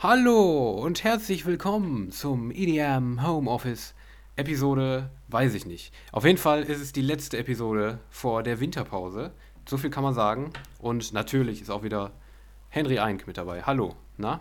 Hallo und herzlich willkommen zum EDM Homeoffice Episode, weiß ich nicht. Auf jeden Fall ist es die letzte Episode vor der Winterpause. So viel kann man sagen. Und natürlich ist auch wieder Henry Eink mit dabei. Hallo, na?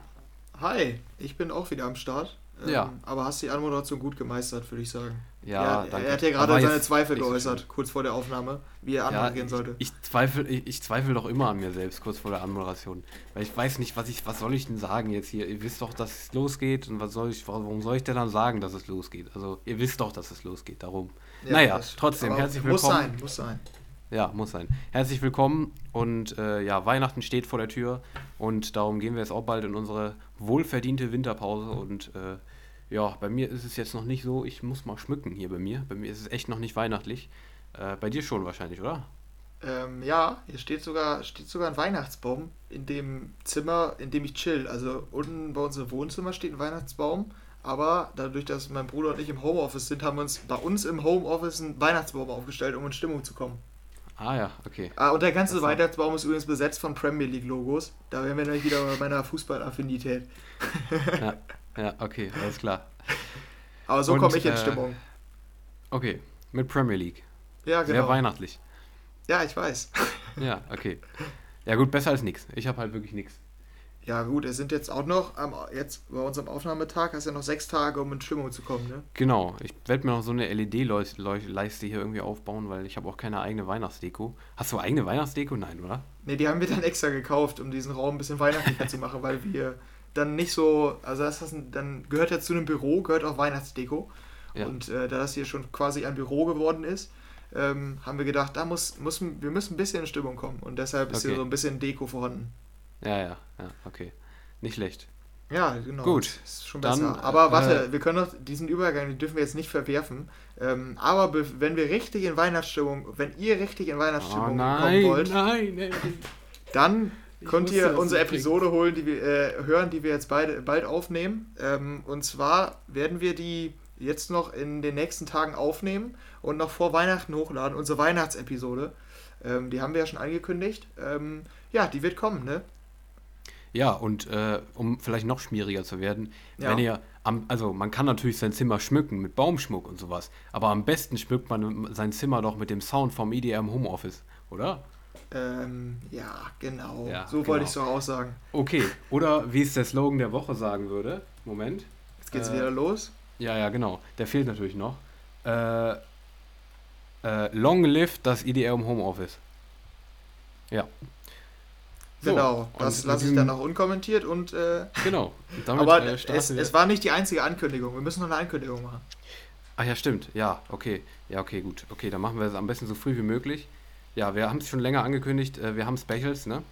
Hi, ich bin auch wieder am Start. Ähm, Ja. Aber hast die Anmoderation gut gemeistert, würde ich sagen. Ja, er, danke. er hat ja gerade seine Zweifel geäußert, kurz vor der Aufnahme, wie er Ja, angehen sollte. Ich, ich zweifle, ich, ich zweifle doch immer an mir selbst kurz vor der Anmoderation. Weil ich weiß nicht, was ich, was soll ich denn sagen jetzt hier? Ihr wisst doch, dass es losgeht und was soll ich, warum soll ich denn dann sagen, dass es losgeht? Also ihr wisst doch, dass es losgeht, darum. Ja, naja, trotzdem, herzlich Muss willkommen. sein, muss sein. Ja, muss sein. Herzlich willkommen und äh, ja, Weihnachten steht vor der Tür und darum gehen wir jetzt auch bald in unsere wohlverdiente Winterpause und äh, ja, bei mir ist es jetzt noch nicht so, ich muss mal schmücken hier bei mir. Bei mir ist es echt noch nicht weihnachtlich. Äh, bei dir schon wahrscheinlich, oder? Ähm, ja, hier steht sogar, steht sogar ein Weihnachtsbaum in dem Zimmer, in dem ich chill. Also unten bei uns im Wohnzimmer steht ein Weihnachtsbaum, aber dadurch, dass mein Bruder und ich im Homeoffice sind, haben wir uns bei uns im Homeoffice einen Weihnachtsbaum aufgestellt, um in Stimmung zu kommen. Ah ja, okay. Ah, und der ganze Das Weihnachtsbaum ist übrigens besetzt von Premier League Logos. Da wären wir nämlich wieder bei meiner Fußballaffinität. Ja, ja, okay, alles klar. Aber so komme ich in äh, Stimmung. Okay, mit Premier League. Ja, Sehr genau. weihnachtlich. Ja, ich weiß. Ja, okay. Ja gut, besser als nichts. Ich habe halt wirklich nichts. Ja, gut, es sind jetzt auch noch, am, jetzt bei unserem Aufnahmetag, hast du ja noch sechs Tage, um in Stimmung zu kommen, ne? Genau, ich werde mir noch so eine LED-Leiste hier irgendwie aufbauen, weil ich habe auch keine eigene Weihnachtsdeko. Hast du eigene Weihnachtsdeko? Nein, oder? Ne, die haben wir dann extra gekauft, um diesen Raum ein bisschen weihnachtlicher zu machen, weil wir dann nicht so, also das ist, ein- dann gehört ja zu einem Büro, gehört auch Weihnachtsdeko. Ja. Und äh, da das hier schon quasi ein Büro geworden ist, ähm, haben wir gedacht, da muss, muss, wir müssen ein bisschen in Stimmung kommen. Und deshalb ist Okay. hier so ein bisschen Deko vorhanden. Ja, ja, ja, okay. Nicht schlecht. Ja, genau. Gut, Ist schon dann, besser. Aber äh, warte, wir können doch diesen Übergang, den dürfen wir jetzt nicht verwerfen. Ähm, aber be- wenn wir richtig in Weihnachtsstimmung, wenn ihr richtig in Oh Weihnachtsstimmung nein, kommen wollt, nein, ey. dann Ich könnt ihr unsere. Episode holen, die wir äh, hören, die wir jetzt beide bald aufnehmen. Ähm, und zwar werden wir die jetzt noch in den nächsten Tagen aufnehmen und noch vor Weihnachten hochladen, unsere Weihnachtsepisode. Ähm, die haben wir ja schon angekündigt. Ähm, ja, die wird kommen, ne? Ja, und äh, um vielleicht noch schmieriger zu werden, Ja. wenn ihr am, also man kann natürlich sein Zimmer schmücken mit Baumschmuck und sowas, aber am besten schmückt man sein Zimmer doch mit dem Sound vom EDM Homeoffice, oder? Ähm, ja, genau. Ja, so genau. wollte ich es doch auch sagen. Okay, oder wie es der Slogan der Woche sagen würde. Moment. Jetzt geht's Äh, wieder los. Ja, ja, genau. Der fehlt natürlich noch. Äh, äh, long live das EDM Homeoffice. Ja. So, Genau, das lasse ich dann noch unkommentiert und äh, Genau. Damit aber äh, es, es war nicht die einzige Ankündigung. Wir müssen noch eine Ankündigung machen. Ach ja, stimmt. Ja, okay. Ja, okay, gut. Okay, dann machen wir es am besten so früh wie möglich. Ja, wir haben es schon länger angekündigt. Äh, wir haben Specials, ne?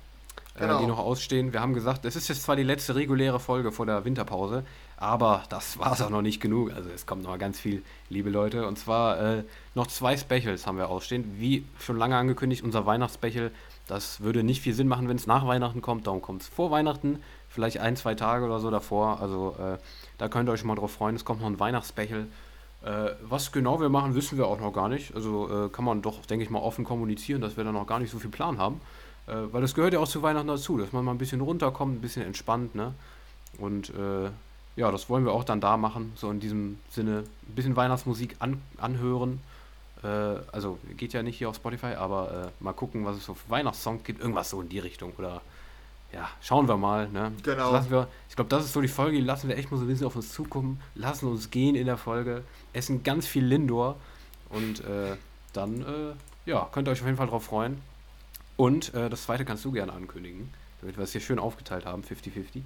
Äh, Genau. die noch ausstehen. Wir haben gesagt, es ist jetzt zwar die letzte reguläre Folge vor der Winterpause, aber das war es auch noch nicht genug. Also es kommt noch mal ganz viel, liebe Leute. Und zwar äh, noch zwei Specials haben wir ausstehen. Wie schon lange angekündigt, unser Weihnachtsspecial. Das würde nicht viel Sinn machen, wenn es nach Weihnachten kommt. Darum kommt es vor Weihnachten, vielleicht ein, zwei Tage oder so davor. Also äh, da könnt ihr euch schon mal drauf freuen. Es kommt noch ein Weihnachtsspecial. Äh, was genau wir machen, wissen wir auch noch gar nicht. Also äh, kann man doch, denke ich mal, offen kommunizieren, dass wir da noch gar nicht so viel Plan haben. Äh, weil das gehört ja auch zu Weihnachten dazu, dass man mal ein bisschen runterkommt, ein bisschen entspannt, ne? Und ja, das wollen wir auch dann da machen, so in diesem Sinne. Ein bisschen Weihnachtsmusik an, anhören. Äh, also geht ja nicht hier auf Spotify, aber äh, mal gucken, was es so für Weihnachtssongs gibt. Irgendwas so in die Richtung. Oder ja, schauen wir mal, ne? Genau. Das lassen wir, ich glaube, das ist so die Folge, die lassen wir echt mal so ein bisschen auf uns zukommen, lassen uns gehen in der Folge, essen ganz viel Lindor und äh, dann, äh, ja, könnt ihr euch auf jeden Fall drauf freuen. Und äh, das zweite kannst du gerne ankündigen, damit wir es hier schön aufgeteilt haben, 50-50.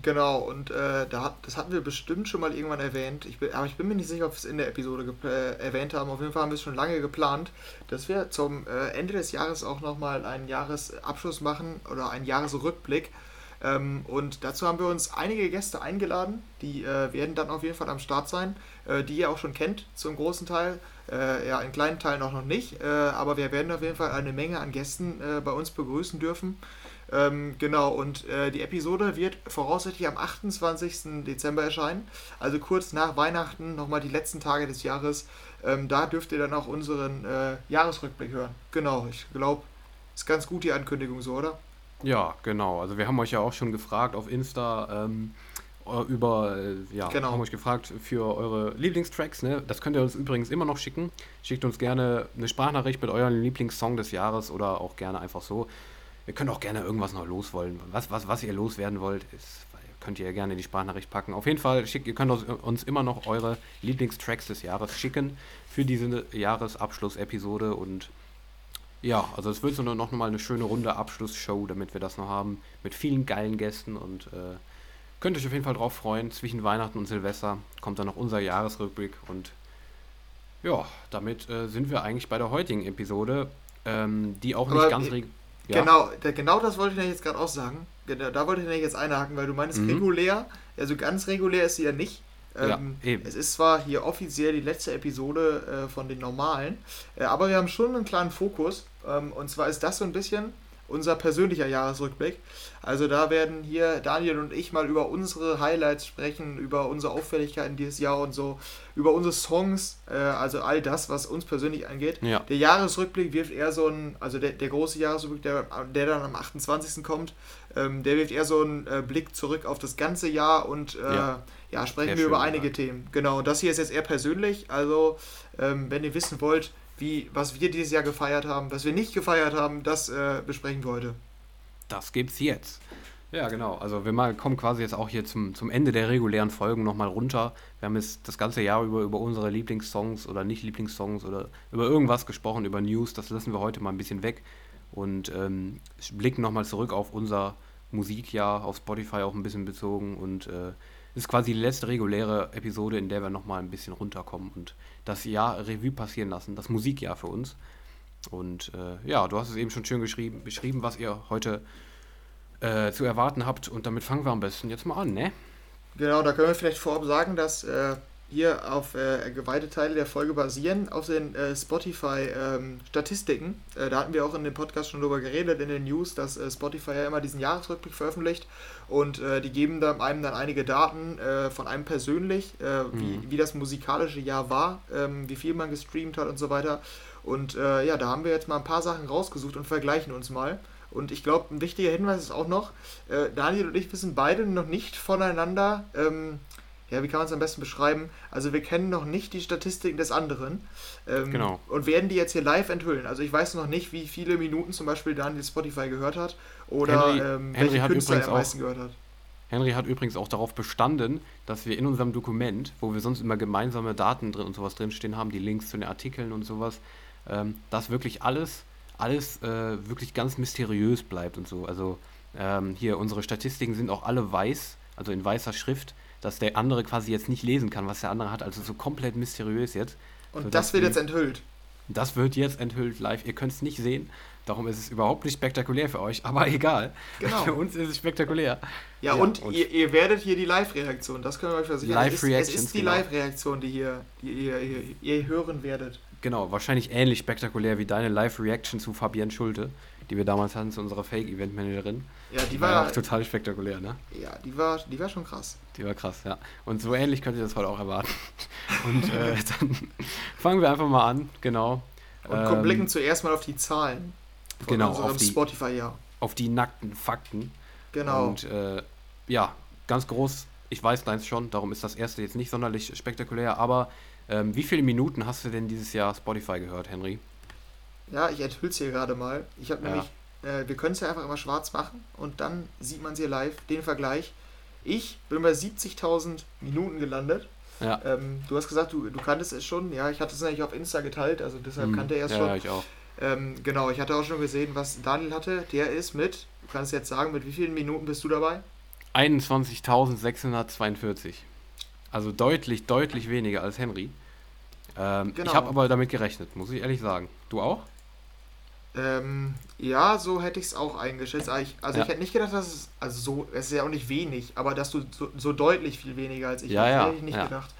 Genau, und äh, da, das hatten wir bestimmt schon mal irgendwann erwähnt. Ich bin, aber ich bin mir nicht sicher, ob wir es in der Episode äh, erwähnt haben. Auf jeden Fall haben wir es schon lange geplant, dass wir zum äh, Ende des Jahres auch nochmal einen Jahresabschluss machen oder einen Jahresrückblick. Ähm, und dazu haben wir uns einige Gäste eingeladen, die äh, werden dann auf jeden Fall am Start sein, äh, die ihr auch schon kennt zum großen Teil. Äh, ja, in kleinen Teilen auch noch nicht, äh, aber wir werden auf jeden Fall eine Menge an Gästen äh, bei uns begrüßen dürfen. Ähm, genau, und äh, die Episode wird voraussichtlich am 28. Dezember erscheinen, also kurz nach Weihnachten, nochmal die letzten Tage des Jahres. Ähm, da dürft ihr dann auch unseren Jahresrückblick hören. Genau, ich glaube, ist ganz gut die Ankündigung so, oder? Ja, genau. Also wir haben euch ja auch schon gefragt auf Insta ähm, äh, über, äh, ja, Genau. haben euch gefragt für eure Lieblingstracks. Ne? Das könnt ihr uns übrigens immer noch schicken. Schickt uns gerne eine Sprachnachricht mit eurem Lieblingssong des Jahres oder auch gerne einfach so. Ihr könnt auch gerne irgendwas noch loswollen. Was, was, was ihr loswerden wollt, ist, könnt ihr gerne in die Sprachnachricht packen. Auf jeden Fall, schickt, ihr könnt uns, uns immer noch eure Lieblingstracks des Jahres schicken für diese Jahresabschlussepisode und ja, also es wird so noch mal eine schöne runde Abschlussshow, damit wir das noch haben, mit vielen geilen Gästen und äh, könnt euch auf jeden Fall drauf freuen. Zwischen Weihnachten und Silvester kommt dann noch unser Jahresrückblick und ja, damit äh, sind wir eigentlich bei der heutigen Episode, ähm, die auch nicht Aber, ganz äh, ja, Genau, da, genau das wollte ich jetzt gerade auch sagen. Genau, da wollte ich jetzt einhaken, weil du meinst Mhm. regulär. Also ganz regulär ist sie ja nicht. Ja, Ähm, eben. es ist zwar hier offiziell die letzte Episode äh, von den normalen, äh, aber wir haben schon einen klaren Fokus. Ähm, und zwar ist das so ein bisschen unser persönlicher Jahresrückblick. Also da werden hier Daniel und ich mal über unsere Highlights sprechen, über unsere Auffälligkeiten dieses Jahr und so, über unsere Songs, äh, also all das, was uns persönlich angeht. Ja. Der Jahresrückblick wirft eher so ein, also der, der große Jahresrückblick, der, der dann am 28. kommt, ähm, der wirft eher so einen äh, Blick zurück auf das ganze Jahr und äh, Ja. Ja. sprechen Sehr wir über einige gesagt. Themen. Genau, das hier ist jetzt eher persönlich, also ähm, wenn ihr wissen wollt, wie, was wir dieses Jahr gefeiert haben, was wir nicht gefeiert haben, das äh, besprechen wir heute. Das gibt's jetzt. Ja, genau. Also wir mal kommen quasi jetzt auch hier zum, zum Ende der regulären Folgen nochmal runter. Wir haben jetzt das ganze Jahr über über unsere Lieblingssongs oder nicht Lieblingssongs oder über irgendwas gesprochen, über News. Das lassen wir heute mal ein bisschen weg und ähm, blicken nochmal zurück auf unser Musikjahr, auf Spotify auch ein bisschen bezogen und äh, es ist quasi die letzte reguläre Episode, in der wir nochmal ein bisschen runterkommen und das Jahr Revue passieren lassen, das Musikjahr für uns. Und äh, ja, du hast es eben schon schön geschrieben, beschrieben, was ihr heute äh, zu erwarten habt. Und damit fangen wir am besten jetzt mal an, ne? Genau, da können wir vielleicht vorab sagen, dass äh, hier auf äh, geweihte Teile der Folge basieren, auf den äh, Spotify-Statistiken. äh, da hatten wir auch in dem Podcast schon drüber geredet, in den News, dass äh, Spotify ja immer diesen Jahresrückblick veröffentlicht und äh, die geben dann einem dann einige Daten äh, von einem persönlich, wie, wie das musikalische Jahr war, ähm, wie viel man gestreamt hat und so weiter. Und ja, da haben wir jetzt mal ein paar Sachen rausgesucht und vergleichen uns mal. Und ich glaube, ein wichtiger Hinweis ist auch noch, Daniel und ich wissen beide noch nicht voneinander, ähm, ja, wie kann man es am besten beschreiben? Also wir kennen noch nicht die Statistiken des anderen ähm, Genau. und werden die jetzt hier live enthüllen. Also ich weiß noch nicht, wie viele Minuten zum Beispiel Daniel Spotify gehört hat oder Henry- ähm, Henry welche Künstler er am auch- meisten gehört hat. Henry hat übrigens auch darauf bestanden, dass wir in unserem Dokument, wo wir sonst immer gemeinsame Daten drin und sowas drinstehen haben, die Links zu den Artikeln und sowas, ähm, dass wirklich alles, alles äh, wirklich ganz mysteriös bleibt und so. Also ähm, hier, unsere Statistiken sind auch alle weiß, also in weißer Schrift, dass der andere quasi jetzt nicht lesen kann, was der andere hat. Also so komplett mysteriös jetzt. Und sodass das wird wir- jetzt enthüllt. Das wird jetzt enthüllt live. Ihr könnt es nicht sehen. Darum ist es überhaupt nicht spektakulär für euch, aber egal. Genau. Für uns ist es spektakulär. Ja, Ja, und, und- ihr, ihr werdet hier die Live-Reaktion, das können wir euch versichern. Es ist- Es ist die genau. Live-Reaktion, die, hier, die ihr, ihr, ihr hören werdet. Genau, wahrscheinlich ähnlich spektakulär wie deine Live-Reaction zu Fabienne Schulte, die wir damals hatten, zu unserer Fake-Event-Managerin. Ja, die war ja war, auch total spektakulär, ne? ja, die war, die war schon krass. Die war krass, ja. Und so ähnlich könnt ihr das heute auch erwarten. Und äh, dann fangen wir einfach mal an, genau. Und Ähm, blicken zuerst mal auf die Zahlen von genau, unserem auf die- Spotify-Jahr. auf die nackten Fakten. Genau. Und äh, ja, ganz groß, ich weiß deins schon, darum ist das erste jetzt nicht sonderlich spektakulär, aber ähm, wie viele Minuten hast du denn dieses Jahr Spotify gehört, Henry? Ja, ich enthülle es hier gerade mal. Ich habe Ja. nämlich, äh, wir können es ja einfach immer schwarz machen und dann sieht man es hier live, den Vergleich. Ich bin bei 70.000 Minuten gelandet. Ja. Ähm, du hast gesagt, du, du kanntest es schon. Ja, ich hatte es nämlich auf Insta geteilt, also deshalb Hm, kannte er es ja, schon. Ja, ich auch. Ähm, genau, ich hatte auch schon gesehen, was Daniel hatte. Der ist mit, du kannst jetzt sagen, mit wie vielen Minuten bist du dabei? 21.642. Also deutlich, deutlich weniger als Henry. Ähm, Genau. Ich habe aber damit gerechnet, muss ich ehrlich sagen. Du auch? Ähm, ja, so hätte ich es auch eingeschätzt. Aber ich, also Ja. ich hätte nicht gedacht, dass es, also so, es ist ja auch nicht wenig, aber dass du so, so deutlich viel weniger als ich Ja, ja, hätte ich nicht ja. gedacht.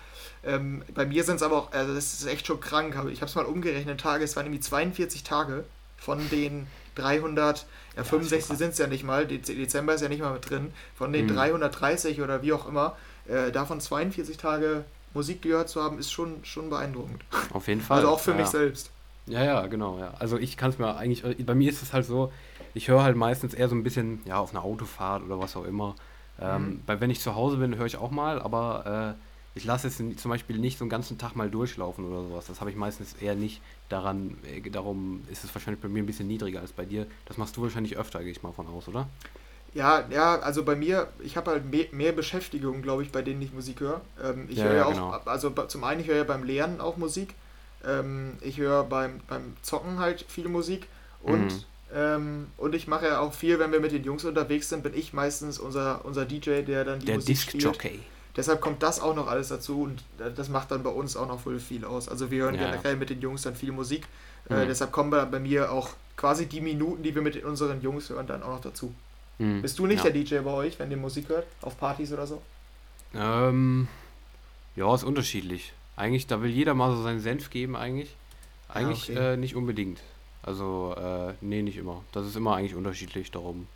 Ähm, bei mir sind es aber auch, also das ist echt schon krank, aber ich habe es mal umgerechnet, Tage, es waren irgendwie 42 Tage von den 300, ja, ist schon 65 krass. sind es ja nicht mal, Dez- Dezember ist ja nicht mal mit drin, von den Mhm. 330 oder wie auch immer, äh, davon 42 Tage Musik gehört zu haben, ist schon, schon beeindruckend. Auf jeden Fall. Also auch für mich selbst. Ja, ja, genau, ja. Also ich kann es mir eigentlich, bei mir ist es halt so, ich höre halt meistens eher so ein bisschen, ja, auf einer Autofahrt oder was auch immer. Ähm, Mhm. weil wenn ich zu Hause bin, höre ich auch mal, aber äh, ich lasse es zum Beispiel nicht so einen ganzen Tag mal durchlaufen oder sowas. Das habe ich meistens eher nicht daran, äh, darum ist es wahrscheinlich bei mir ein bisschen niedriger als bei dir. Das machst du wahrscheinlich öfter, gehe ich mal von aus, oder? Ja, ja, also bei mir, ich habe halt mehr, mehr Beschäftigung, glaube ich, bei denen ich Musik höre. Ähm, ich Ja, höre ja ja, auch, genau. also zum einen, ich höre ja beim Lernen auch Musik. Ähm, ich höre beim, beim Zocken halt viel Musik. Und, Mhm. ähm, und ich mache ja auch viel, wenn wir mit den Jungs unterwegs sind, bin ich meistens unser, unser DJ, der dann die Der Musik spielt. Disc-Jockey. Deshalb kommt das auch noch alles dazu und äh, das macht dann bei uns auch noch voll viel aus. Also wir hören Ja, generell mit den Jungs dann viel Musik. Äh, Mhm. deshalb kommen bei, bei mir auch quasi die Minuten, die wir mit unseren Jungs hören, dann auch noch dazu. Mhm. Bist du nicht ja. der DJ bei euch, wenn ihr Musik hört? Auf Partys oder so? Ähm, ja, ist unterschiedlich. Eigentlich, da will jeder mal so seinen Senf geben, eigentlich. Eigentlich okay. äh, nicht unbedingt. Also, äh, nee, nicht immer. Das ist immer eigentlich unterschiedlich darum.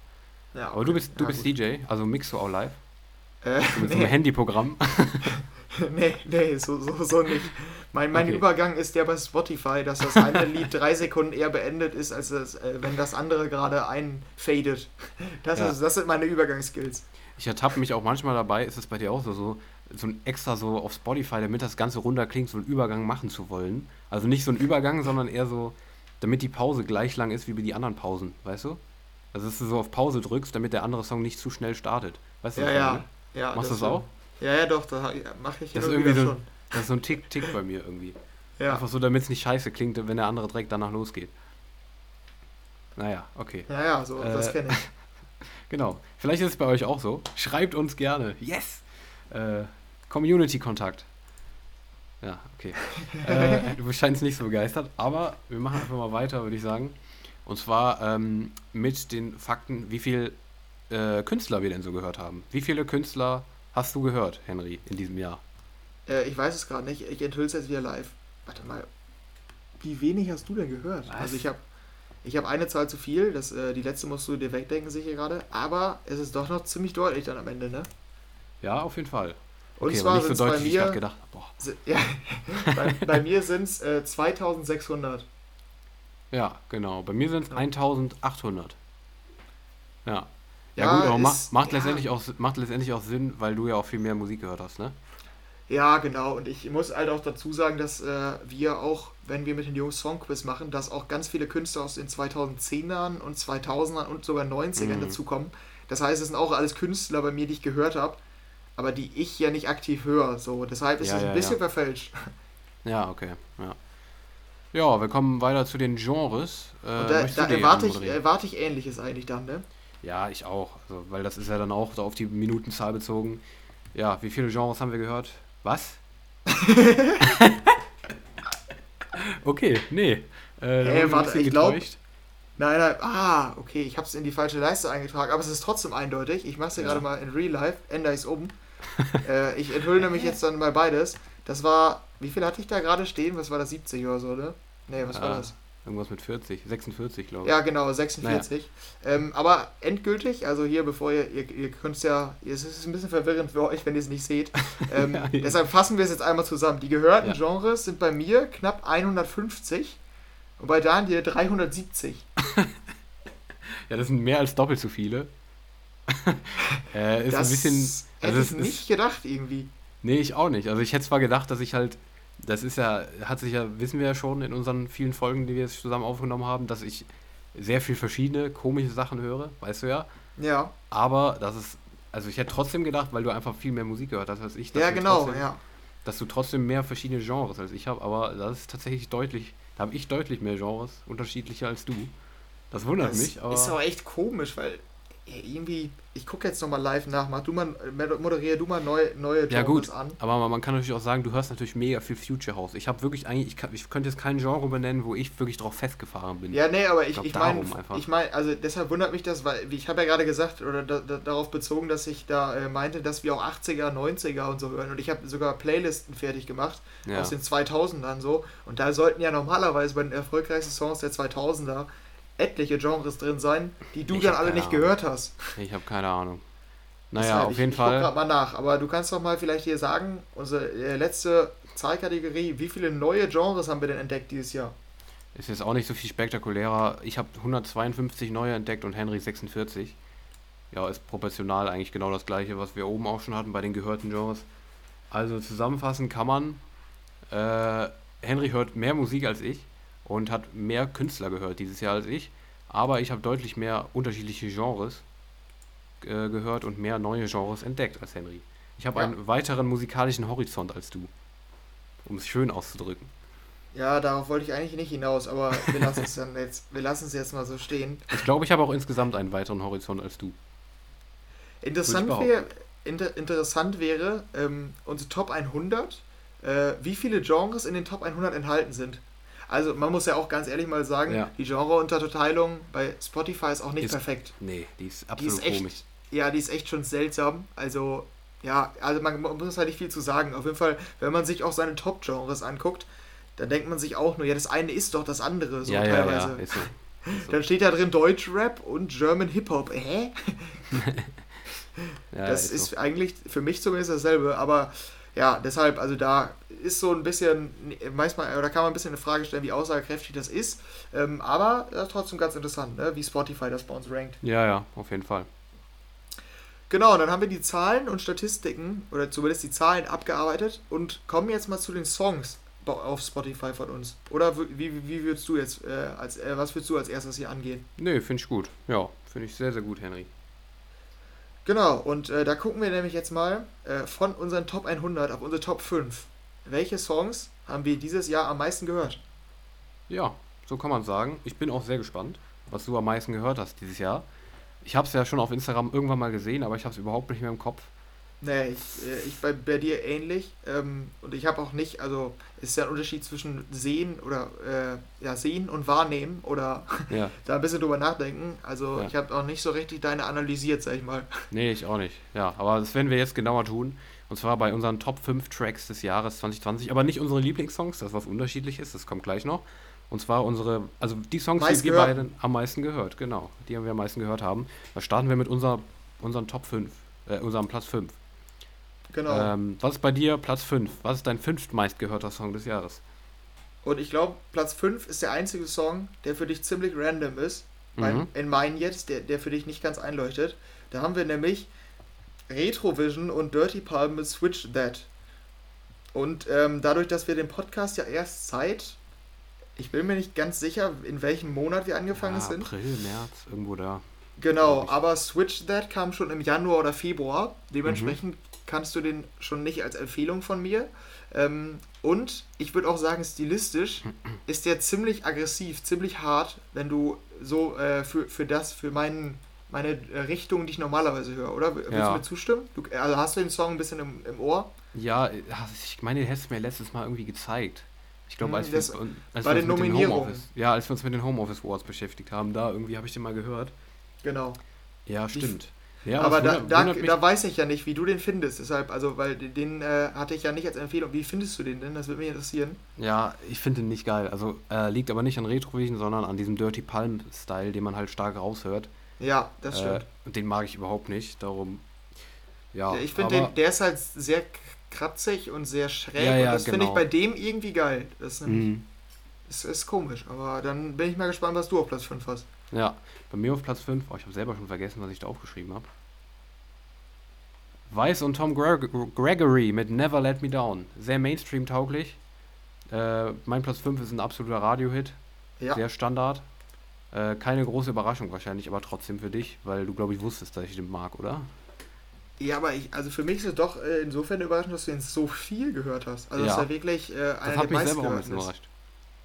Ja, Aber du bist, du ja, bist gut. DJ, also mixst du auch live? Äh, Mit so einem nee, Handyprogramm? nee, nee, so, so, so nicht. Mein, mein Okay. Übergang ist der bei Spotify, dass das eine Lied drei Sekunden eher beendet ist, als das, äh, wenn das andere gerade einfadet. Das, Ja. ist, das sind meine Übergangsskills. Ich ertappe mich auch manchmal dabei, ist es bei dir auch so, so, so ein extra so auf Spotify, damit das Ganze runterklingt, so einen Übergang machen zu wollen. Also nicht so ein Übergang, sondern eher so, damit die Pause gleich lang ist wie bei die anderen Pausen, weißt du? Also dass du so auf Pause drückst, damit der andere Song nicht zu schnell startet. Weißt du, Ja, ja. meine? ja Machst du das auch? Ja, ja, doch, das mache ich Das ist irgendwie so, schon. das ist so ein Tick, Tick bei mir irgendwie. Ja. Einfach so, damit es nicht scheiße klingt, wenn der andere direkt danach losgeht. Naja, okay. ja, ja, so, das Äh, kenne ich. Genau. Vielleicht ist es bei euch auch so. Schreibt uns gerne. Yes! Äh, Community-Kontakt. Ja, okay. äh, du scheinst nicht so begeistert, aber wir machen einfach mal weiter, würde ich sagen. Und zwar ähm, mit den Fakten, wie viel äh, Künstler wir denn so gehört haben. Wie viele Künstler hast du gehört, Henry, in diesem Jahr? Äh, ich weiß es gerade nicht. Ich enthülle es jetzt wieder live. Warte mal. Wie wenig hast du denn gehört? Was? Also ich habe ich hab eine Zahl zu viel. Das, äh, die letzte musst du dir wegdenken, sicher gerade. Aber es ist doch noch ziemlich deutlich dann am Ende, ne? Ja, auf jeden Fall. Und okay, zwar so sind's bei mir- gedacht Ja, bei, bei mir sind es äh, 2600. Ja, genau. Bei mir sind es Ja. 1800. Ja. Ja, Ja, gut, aber ist- macht, letztendlich auch, macht letztendlich auch Sinn, weil du ja auch viel mehr Musik gehört hast, ne? Ja, genau. Und ich muss halt auch dazu sagen, dass äh, wir auch, wenn wir mit den Jungs Songquiz machen, dass auch ganz viele Künstler aus den 2010ern und 2000ern und sogar 90ern Mhm. dazukommen. Das heißt, es sind auch alles Künstler bei mir, die ich gehört habe, aber die ich ja nicht aktiv höre. So, deshalb ist Ja, es ein ja, bisschen ja. verfälscht. Ja, okay. Ja, ja wir kommen weiter zu den Genres. Äh, da, da erwarte, ich, erwarte ich Ähnliches eigentlich dann, ne? Ja, ich auch. Also, weil das ist ja dann auch so auf die Minutenzahl bezogen. Ja, wie viele Genres haben wir gehört? Was? okay, nee. Äh, Hey, ein warte, ich glaub- getäuscht. Nein, nein, ah, okay, ich habe es in die falsche Leiste eingetragen, aber es ist trotzdem eindeutig. Ich mache es ja Ja. gerade mal in Real Life, ändere ich es um. äh, ich enthülle nämlich jetzt dann mal beides. Das war, wie viel hatte ich da gerade stehen? Was war das, 70 oder so, ne? Nee, was war Ah, das? Irgendwas mit 40, 46, glaube ich. Ja, genau, 46. Ähm, aber endgültig, also hier, bevor ihr, ihr, ihr könnt es ja, es ist ein bisschen verwirrend für euch, wenn ihr es nicht seht. Ähm, Ja. Deshalb fassen wir es jetzt einmal zusammen. Die gehörten Ja. Genres sind bei mir knapp 150 und bei Daniel 370. Ja, das sind mehr als doppelt so viele. äh, ist das ein bisschen. Hätte Also ich es nicht ist, gedacht irgendwie. nee, ich auch nicht. Also ich hätte zwar gedacht, dass ich halt. Das ist ja, hat sich ja, wissen wir ja schon in unseren vielen Folgen, die wir jetzt zusammen aufgenommen haben, dass ich sehr viel verschiedene komische Sachen höre, weißt du ja. Ja, Aber das ist. Also ich hätte trotzdem gedacht, weil du einfach viel mehr Musik gehört hast als ich, ja genau, trotzdem, ja. dass du trotzdem mehr verschiedene Genres als ich habe. Aber das ist tatsächlich deutlich. Da habe ich deutlich mehr Genres, unterschiedlicher als du. Das wundert Das mich, aber. ist aber echt komisch, weil irgendwie, ich gucke jetzt nochmal live nach, mach du mal, moderier du mal neue, neue Ja gut, an. aber man- kann natürlich auch sagen, du hörst natürlich mega viel Future House. Ich habe wirklich eigentlich, ich, kann, ich könnte jetzt kein Genre benennen, wo ich wirklich drauf festgefahren bin. Ja, nee, aber ich, glaub, ich meine, ich meine, also deshalb wundert mich das, weil ich habe ja gerade gesagt oder da, da, darauf bezogen, dass ich da äh, meinte, dass wir auch 80er, 90er und so hören und ich habe sogar Playlisten fertig gemacht Ja. aus den 2000ern so und da sollten ja normalerweise bei den erfolgreichsten Songs der 2000er etliche Genres drin sein, die du Ich dann alle nicht Ahnung. gehört hast. Ich habe keine Ahnung. Naja, Deshalb, auf ich, jeden ich guck grad Fall. mal nach, aber du kannst doch mal vielleicht hier sagen, unsere äh, letzte Zahlkategorie, wie viele neue Genres haben wir denn entdeckt dieses Jahr? Ist jetzt auch nicht so viel spektakulärer. Ich habe 152 neue entdeckt und Henry 46. Ja, ist proportional eigentlich genau das gleiche, was wir oben auch schon hatten bei den gehörten Genres. Also zusammenfassend kann man, äh, Henry hört mehr Musik als ich und hat mehr Künstler gehört dieses Jahr als ich. Aber ich habe deutlich mehr unterschiedliche Genres äh, gehört und mehr neue Genres entdeckt als Henry. Ich habe Ja. einen weiteren musikalischen Horizont als du. Um es schön auszudrücken. Ja, darauf wollte ich eigentlich nicht hinaus, aber wir lassen es dann jetzt, wir lassen es jetzt mal so stehen. Ich glaube, ich habe auch insgesamt einen weiteren Horizont als du. Interessant wäre, inter, interessant wäre ähm, unsere Top 100, äh, wie viele Genres in den Top 100 enthalten sind. Also man muss ja auch ganz ehrlich mal sagen, Ja. die Genreunterteilung bei Spotify ist auch nicht Ist perfekt. Nee, die ist Die absolut ist echt, komisch. ja, die ist echt schon seltsam. Also ja, also man, man muss halt nicht viel zu sagen. Auf jeden Fall, wenn man sich auch seine Top-Genres anguckt, dann denkt man sich auch nur, ja, das eine ist doch das andere, so ja, ja, teilweise. ja, ist so. Ist so. Dann steht da drin Deutschrap und German Hip-Hop. Hä? Ja, das ist ist so. eigentlich für mich zumindest dasselbe, aber ja, deshalb, also da ist so ein bisschen, manchmal, oder kann man ein bisschen eine Frage stellen, wie aussagekräftig das ist, ähm, aber ja, trotzdem ganz interessant, ne? wie Spotify das bei uns rankt. Ja, ja, auf jeden Fall. Genau, und dann haben wir die Zahlen und Statistiken, oder zumindest die Zahlen abgearbeitet und kommen jetzt mal zu den Songs auf Spotify von uns. Oder wie, wie würdest du jetzt, äh, als, äh, was würdest du als erstes hier angehen? Nee, finde ich gut. Ja, finde ich sehr, sehr gut, Henry. Genau, und äh, da gucken wir nämlich jetzt mal äh, von unseren Top 100 auf unsere Top 5. Welche Songs haben wir dieses Jahr am meisten gehört? Ja, so kann man sagen. Ich bin auch sehr gespannt, was du am meisten gehört hast dieses Jahr. Ich habe es ja schon auf Instagram irgendwann mal gesehen, aber ich habe es überhaupt nicht mehr im Kopf. Nee, ich, äh, ich bei, bei dir ähnlich. Ähm, und ich habe auch nicht, also es ist ja ein Unterschied zwischen sehen oder äh, ja, sehen und wahrnehmen oder Ja, da ein bisschen drüber nachdenken. Also Ja. ich habe auch nicht so richtig deine analysiert, sag ich mal. nee, ich auch nicht. Ja, aber das werden wir jetzt genauer tun. Und zwar bei unseren Top 5 Tracks des Jahres 2020. Aber nicht unsere Lieblingssongs, das was unterschiedlich ist, das kommt gleich noch. Und zwar unsere, also die Songs, die wir Meistgehörten. beide am meisten gehört, genau. Die haben wir am meisten gehört haben. Da starten wir mit unser, unseren Top 5, äh, unserem Platz 5. Genau. Ähm, was ist bei dir Platz 5? Was ist dein fünftmeist gehörter Song des Jahres? Und ich glaube, Platz 5 ist der einzige Song, der für dich ziemlich random ist. Mhm. In meinen jetzt, der, der für dich nicht ganz einleuchtet. Da haben wir nämlich Retrovision und Dirty Palm mit Switch That. Und ähm, dadurch, dass wir den Podcast ja erst seit, ich bin mir nicht ganz sicher, in welchem Monat wir angefangen Ja, sind. April, März, irgendwo da. Genau, aber Switch That kam schon im Januar oder Februar. Mhm. Kannst du den schon nicht als Empfehlung von mir. Ähm, und ich würde auch sagen, stilistisch ist der ziemlich aggressiv, ziemlich hart, wenn du so äh, für, für das, für meinen, meine äh, Richtung, die ich normalerweise höre, oder? Willst Ja. du mir zustimmen? Du, also hast du den Song ein bisschen im, im Ohr? Ja, äh, ich meine, den hättest du mir letztes Mal irgendwie gezeigt. Ich glaube, Hm, als, wir, das- uns- als bei wir den uns mit den. Homeoffice, ja, als wir uns mit den Homeoffice Awards beschäftigt haben, da irgendwie habe ich den mal gehört. Genau. Ja, stimmt. Ja, aber da, da, da weiß ich ja nicht, wie du den findest. Deshalb, also, weil den- äh, hatte ich ja nicht als Empfehlung. Wie findest du den denn? Das würde mich interessieren. Ja, ich finde den nicht geil. Also äh, liegt aber nicht an Retrovision, sondern an diesem Dirty Palm-Style, den man halt stark raushört. Ja, das Äh, stimmt. und den mag ich überhaupt nicht. Darum, ja. Ja, ich finde, der ist halt sehr kratzig und sehr schräg. Ja, ja, und das finde ich genau. bei dem irgendwie geil. Das ist, nämlich, Mhm. das ist komisch. Aber dann bin ich mal gespannt, was du auf Platz 5 hast. Ja, bei mir auf Platz 5, oh, ich habe selber schon vergessen, was ich da aufgeschrieben habe. Weiss und Tom Greg Gregory mit Never Let Me Down. Sehr Mainstream-tauglich. Äh, mein Platz 5 ist ein absoluter Radiohit. Ja, Sehr Standard. Äh, keine große Überraschung wahrscheinlich, aber trotzdem für dich, weil du, glaube ich, wusstest, dass ich den mag, oder? ja aber ich, also für mich ist es doch äh, insofern überraschend, dass du ihn so viel gehört hast. Also, Ja. dass er wirklich äh, Das einer hat der mich selber auch ein bisschen ist. überrascht.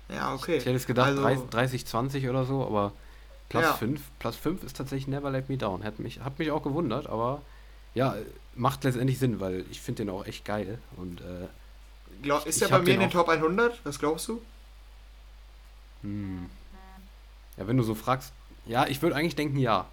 Ja, okay. Ich hätte es gedacht, Also- 30, 30, 20 oder so, aber Platz Ja. 5, Platz 5 ist tatsächlich Never Let Me Down. Hat mich, hat mich auch gewundert, aber ja, macht letztendlich Sinn, weil ich finde den auch echt geil. Und äh, Glaub, ist Ich er bei mir in den Top 100? Was glaubst du? hm. ja, wenn du so fragst, ja, ich würde eigentlich denken, ja.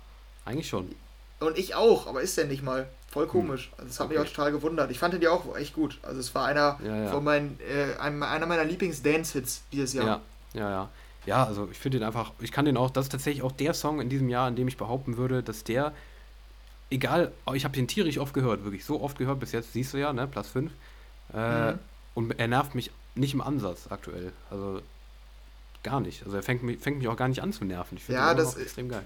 Eigentlich schon. Und ich auch, aber ist der nicht mal. Voll komisch. Also das hat mich Hm. Okay. auch total gewundert. Ich fand den ja auch echt gut. Also es war einer Ja, ja. von meinen, äh, einem, einer meiner Lieblings-Dance-Hits dieses Jahr. Ja, ja, ja. Ja, also ich finde den einfach, ich kann den auch, das ist tatsächlich auch der Song in diesem Jahr, in dem ich behaupten würde, dass der, egal, ich habe den tierisch oft gehört, wirklich so oft gehört bis jetzt, siehst du ja, ne, Platz 5. Äh, Mhm. Und er nervt mich nicht im Ansatz aktuell. Also gar nicht. Also er fängt mich, fängt mich auch gar nicht an zu nerven. Ich finde Ja, das noch extrem geil.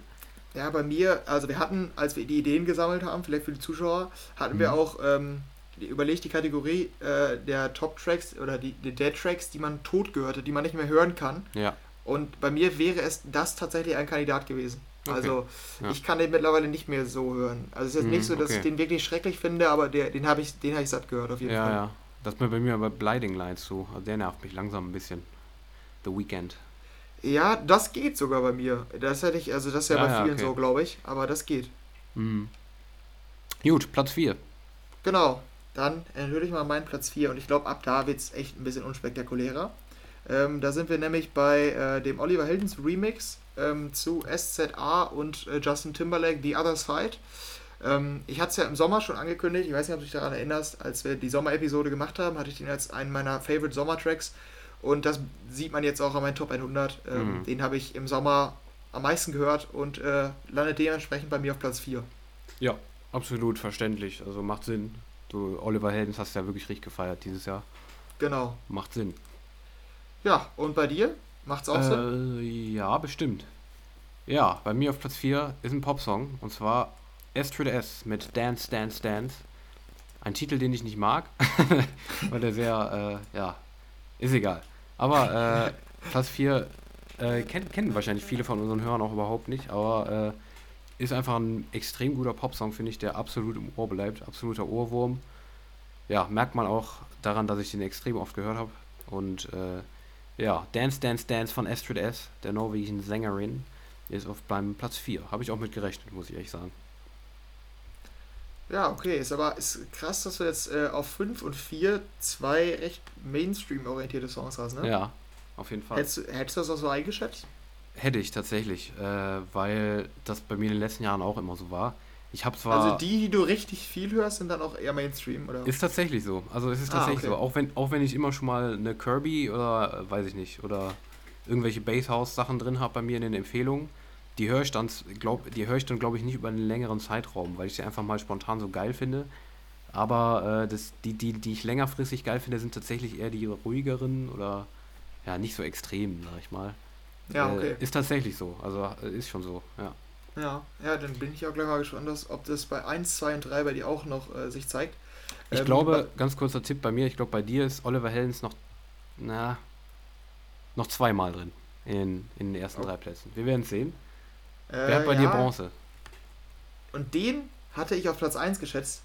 Ja, bei mir, also wir hatten, als wir die Ideen gesammelt haben, vielleicht für die Zuschauer, hatten wir Mhm. auch ähm, überlegt die Kategorie äh, der Top-Tracks oder die, die Dead-Tracks, die man tot gehört hat, die man nicht mehr hören kann. Ja, Und bei mir wäre es das tatsächlich ein Kandidat gewesen. Okay. Also Ja. ich kann den mittlerweile nicht mehr so hören. Also es ist jetzt nicht so, dass okay. ich den wirklich schrecklich finde, aber der, den habe ich, den habe ich satt gehört auf jeden ja, Fall. ja. Das ist mir bei mir bei Blinding Lights so. Also der nervt mich langsam ein bisschen. The Weekend. Ja, das geht sogar bei mir. Das hätte ich, also das ist ja, Ja, bei ja, vielen okay. so, glaube ich. Aber das geht. Mhm. Gut, Platz 4. Genau. Dann erhöhe ich mal meinen Platz 4 und ich glaube, ab da wird es echt ein bisschen unspektakulärer. Ähm, da sind wir nämlich bei äh, dem Oliver Heldens Remix ähm, zu SZA und äh, Justin Timberlake, The Other Side. Ähm, ich hatte es ja im Sommer schon angekündigt, ich weiß nicht, ob du dich daran erinnerst, als wir die Sommer-Episode gemacht haben, hatte ich den als einen meiner Favorite Sommer-Tracks und das sieht man jetzt auch an meinen Top 100. Ähm, Mhm. Den habe ich im Sommer am meisten gehört und äh, landet dementsprechend bei mir auf Platz 4. Ja, absolut verständlich. Also macht Sinn. Du, Oliver Heldens hast du ja wirklich richtig gefeiert dieses Jahr. Genau. Macht Sinn. Ja, und bei dir? Macht's auch Sinn? Äh, ja, bestimmt. Ja, bei mir auf Platz 4 ist ein Popsong und zwar the S mit Dance, Dance, Dance. Ein Titel, den ich nicht mag, weil der sehr, äh, ja, ist egal. Aber äh, Platz 4 äh, kennen, kennen wahrscheinlich viele von unseren Hörern auch überhaupt nicht, aber äh, ist einfach ein extrem guter Popsong, finde ich, der absolut im Ohr bleibt. Absoluter Ohrwurm. Ja, merkt man auch daran, dass ich den extrem oft gehört habe. Und äh, ja, Dance, Dance, Dance von Astrid S., der norwegischen Sängerin, ist auf beim Platz 4. Habe ich auch mit gerechnet, muss ich ehrlich sagen. Ja, okay. Ist aber ist krass, dass du jetzt äh, auf 5 und 4 zwei recht Mainstream-orientierte Songs hast, ne? Ja, auf jeden Fall. Hättest, du- hättest du das auch so eingeschätzt? Hätte ich tatsächlich, äh, weil das bei mir in den letzten Jahren auch immer so war. Ich habe zwar. Also die, die du richtig viel hörst, sind dann auch eher Mainstream, oder? Ist tatsächlich so. Also es ist Ah, tatsächlich okay. so. Auch wenn, auch wenn ich immer schon mal eine Kirby oder äh, weiß ich nicht, oder irgendwelche Basshouse-Sachen drin habe bei mir in den Empfehlungen, die höre ich dann, glaub, die höre ich dann, glaube ich, nicht über einen längeren Zeitraum, weil ich sie einfach mal spontan so geil finde. Aber äh, das, die, die, die ich längerfristig geil finde, sind tatsächlich eher die ruhigeren oder ja, nicht so extrem, sag ich mal. ja, Äh, okay. ist tatsächlich so. Also äh, ist schon so, ja. Ja, ja, dann bin ich auch gleich mal gespannt, ob das bei 1, 2 und 3 bei dir auch noch äh, sich zeigt. Ich Ähm, glaube, ganz kurzer Tipp bei mir, ich glaube bei dir ist Oliver Heldens noch, na, noch zweimal drin in, in den ersten Oh. drei Plätzen. Wir werden es sehen. äh, Wer hat bei dir ja, Bronze? Und den hatte ich auf Platz 1 geschätzt.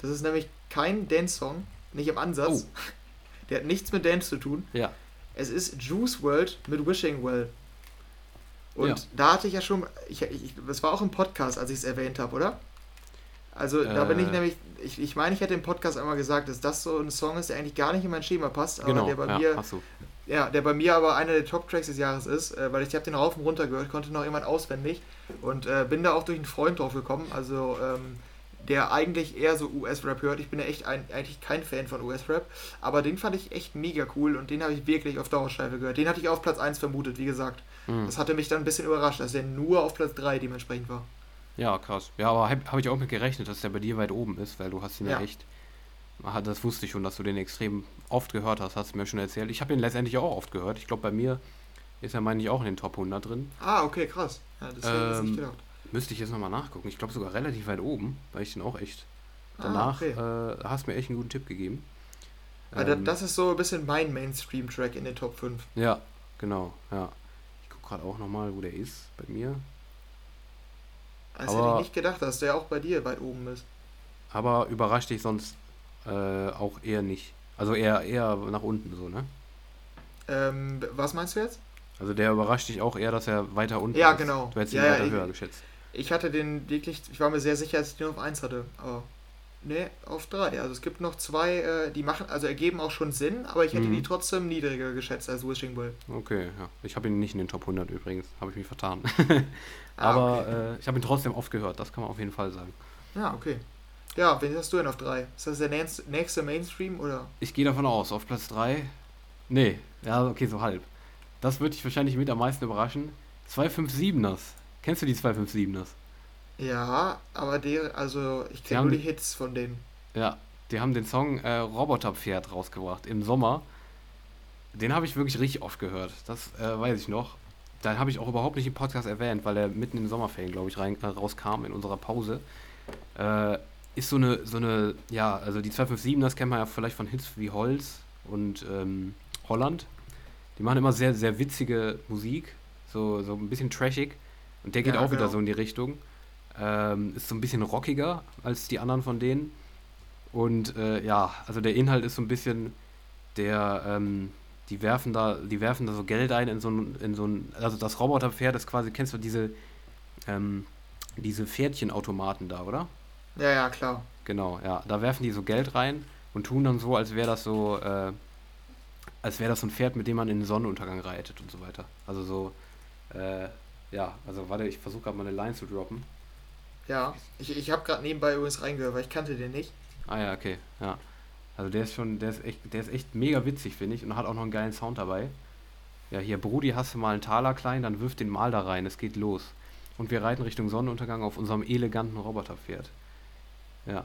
Das ist nämlich kein Dance-Song, nicht im Ansatz. Oh. Der hat nichts mit Dance zu tun. Ja. Es ist Juice World mit Wishing Well. Und Ja. da hatte ich ja schon, ich, ich, das war auch im Podcast, als ich es erwähnt habe, oder? Also da bin ich Äh. nämlich, ich, ich meine, ich hätte im Podcast einmal gesagt, dass das so ein Song ist, der eigentlich gar nicht in mein Schema passt, aber Genau, der bei ja, mir, ja, der bei mir aber einer der Top-Tracks des Jahres ist, äh, weil ich habe den rauf und runter gehört, konnte noch jemand auswendig und äh, bin da auch durch einen Freund drauf gekommen, also ähm, der eigentlich eher so US-Rap hört. Ich bin ja echt ein, eigentlich kein Fan von US-Rap, aber den fand ich echt mega cool und den habe ich wirklich auf Dauerschleife gehört. Den hatte ich auf Platz 1 vermutet, wie gesagt. Hm. Das hatte mich dann ein bisschen überrascht, dass der nur auf Platz 3 dementsprechend war. Ja, krass. Ja, aber habe hab ich auch mit gerechnet, dass der bei dir weit oben ist, weil du hast ihn ja, Ja. echt. Ah, Das wusste ich schon, dass du den extrem oft gehört hast, hast du mir schon erzählt. Ich habe ihn letztendlich auch oft gehört. Ich glaube, bei mir ist er, meine ich, auch in den Top 100 drin. Ah, okay, krass. Ja, das hätte ich Ähm, nicht gedacht. Müsste ich jetzt nochmal nachgucken. Ich glaube sogar relativ weit oben, weil ich den auch echt. Ah, Danach okay. äh, hast mir echt einen guten Tipp gegeben. Ah, Ähm, das ist so ein bisschen mein Mainstream-Track in den Top 5. Ja, genau, ja. Gerade auch nochmal, wo der ist bei mir. Das Aber- hätte ich nicht gedacht, dass der auch bei dir weit oben ist. Aber überrascht dich sonst äh, auch eher nicht. Also eher, eher nach unten so, ne? Ähm, was meinst du jetzt? Also der überrascht dich auch eher, dass er weiter unten Ja, ist. genau. Du hättest ihn Ja, weiter ich- höher geschätzt. Ich hatte den wirklich, ich war mir sehr sicher, dass ich den auf 1 hatte. Aber ne, auf 3. Also es gibt noch zwei, äh, die machen, also ergeben auch schon Sinn, aber ich hätte Mhm. die trotzdem niedriger geschätzt als Wishing Well. Okay, ja. Ich habe ihn nicht in den Top 100 übrigens. Habe ich mich vertan. Ah, Aber okay. äh, ich habe ihn trotzdem oft gehört. Das kann man auf jeden Fall sagen. Ja, okay. Ja, wen hast du denn auf 3? Ist das der nächste- Mainstream oder? Ich gehe davon aus, auf Platz 3. Nee, ja, okay, so halb. Das würde dich wahrscheinlich mit am meisten überraschen. 257ers. Kennst du die 257ers? Ja, aber der, also ich Die kenne nur die die- Hits von denen. Ja, die haben den Song äh, Roboterpferd rausgebracht im Sommer. Den habe ich wirklich richtig oft gehört. Das äh, weiß ich noch. Den habe ich auch überhaupt nicht im Podcast erwähnt, weil er mitten in den Sommerferien, glaube ich, rein, äh, rauskam in unserer Pause. Äh, ist so eine, so eine, ja, also die 257, das kennt man ja vielleicht von Hits wie Holz und ähm, Holland. Die machen immer sehr, sehr witzige Musik, so, so ein bisschen trashig. Und der geht ja, auch genau. wieder so in die Richtung. Ähm, ist so ein bisschen rockiger als die anderen von denen. Und äh, ja, also der Inhalt ist so ein bisschen der, ähm, die werfen da, die werfen da so Geld ein in so ein, in so ein, also das Roboterpferd ist quasi, kennst du diese, ähm, diese Pferdchenautomaten da, oder? Ja, ja, klar. Genau, ja. Da werfen die so Geld rein und tun dann so, als wäre das so, äh, als wäre das so ein Pferd, mit dem man in den Sonnenuntergang reitet und so weiter. Also so, äh, ja, also warte, ich versuche gerade mal eine Line zu droppen. Ja, ich, ich habe gerade nebenbei übrigens reingehört, weil ich kannte den nicht. Ah ja, okay, ja. Also der ist schon, der ist echt, der ist echt mega witzig, finde ich, und hat auch noch einen geilen Sound dabei. Ja, hier, Brudi, hast du mal einen Taler klein, dann wirf den mal da rein, es geht los. Und wir reiten Richtung Sonnenuntergang auf unserem eleganten Roboterpferd. Ja,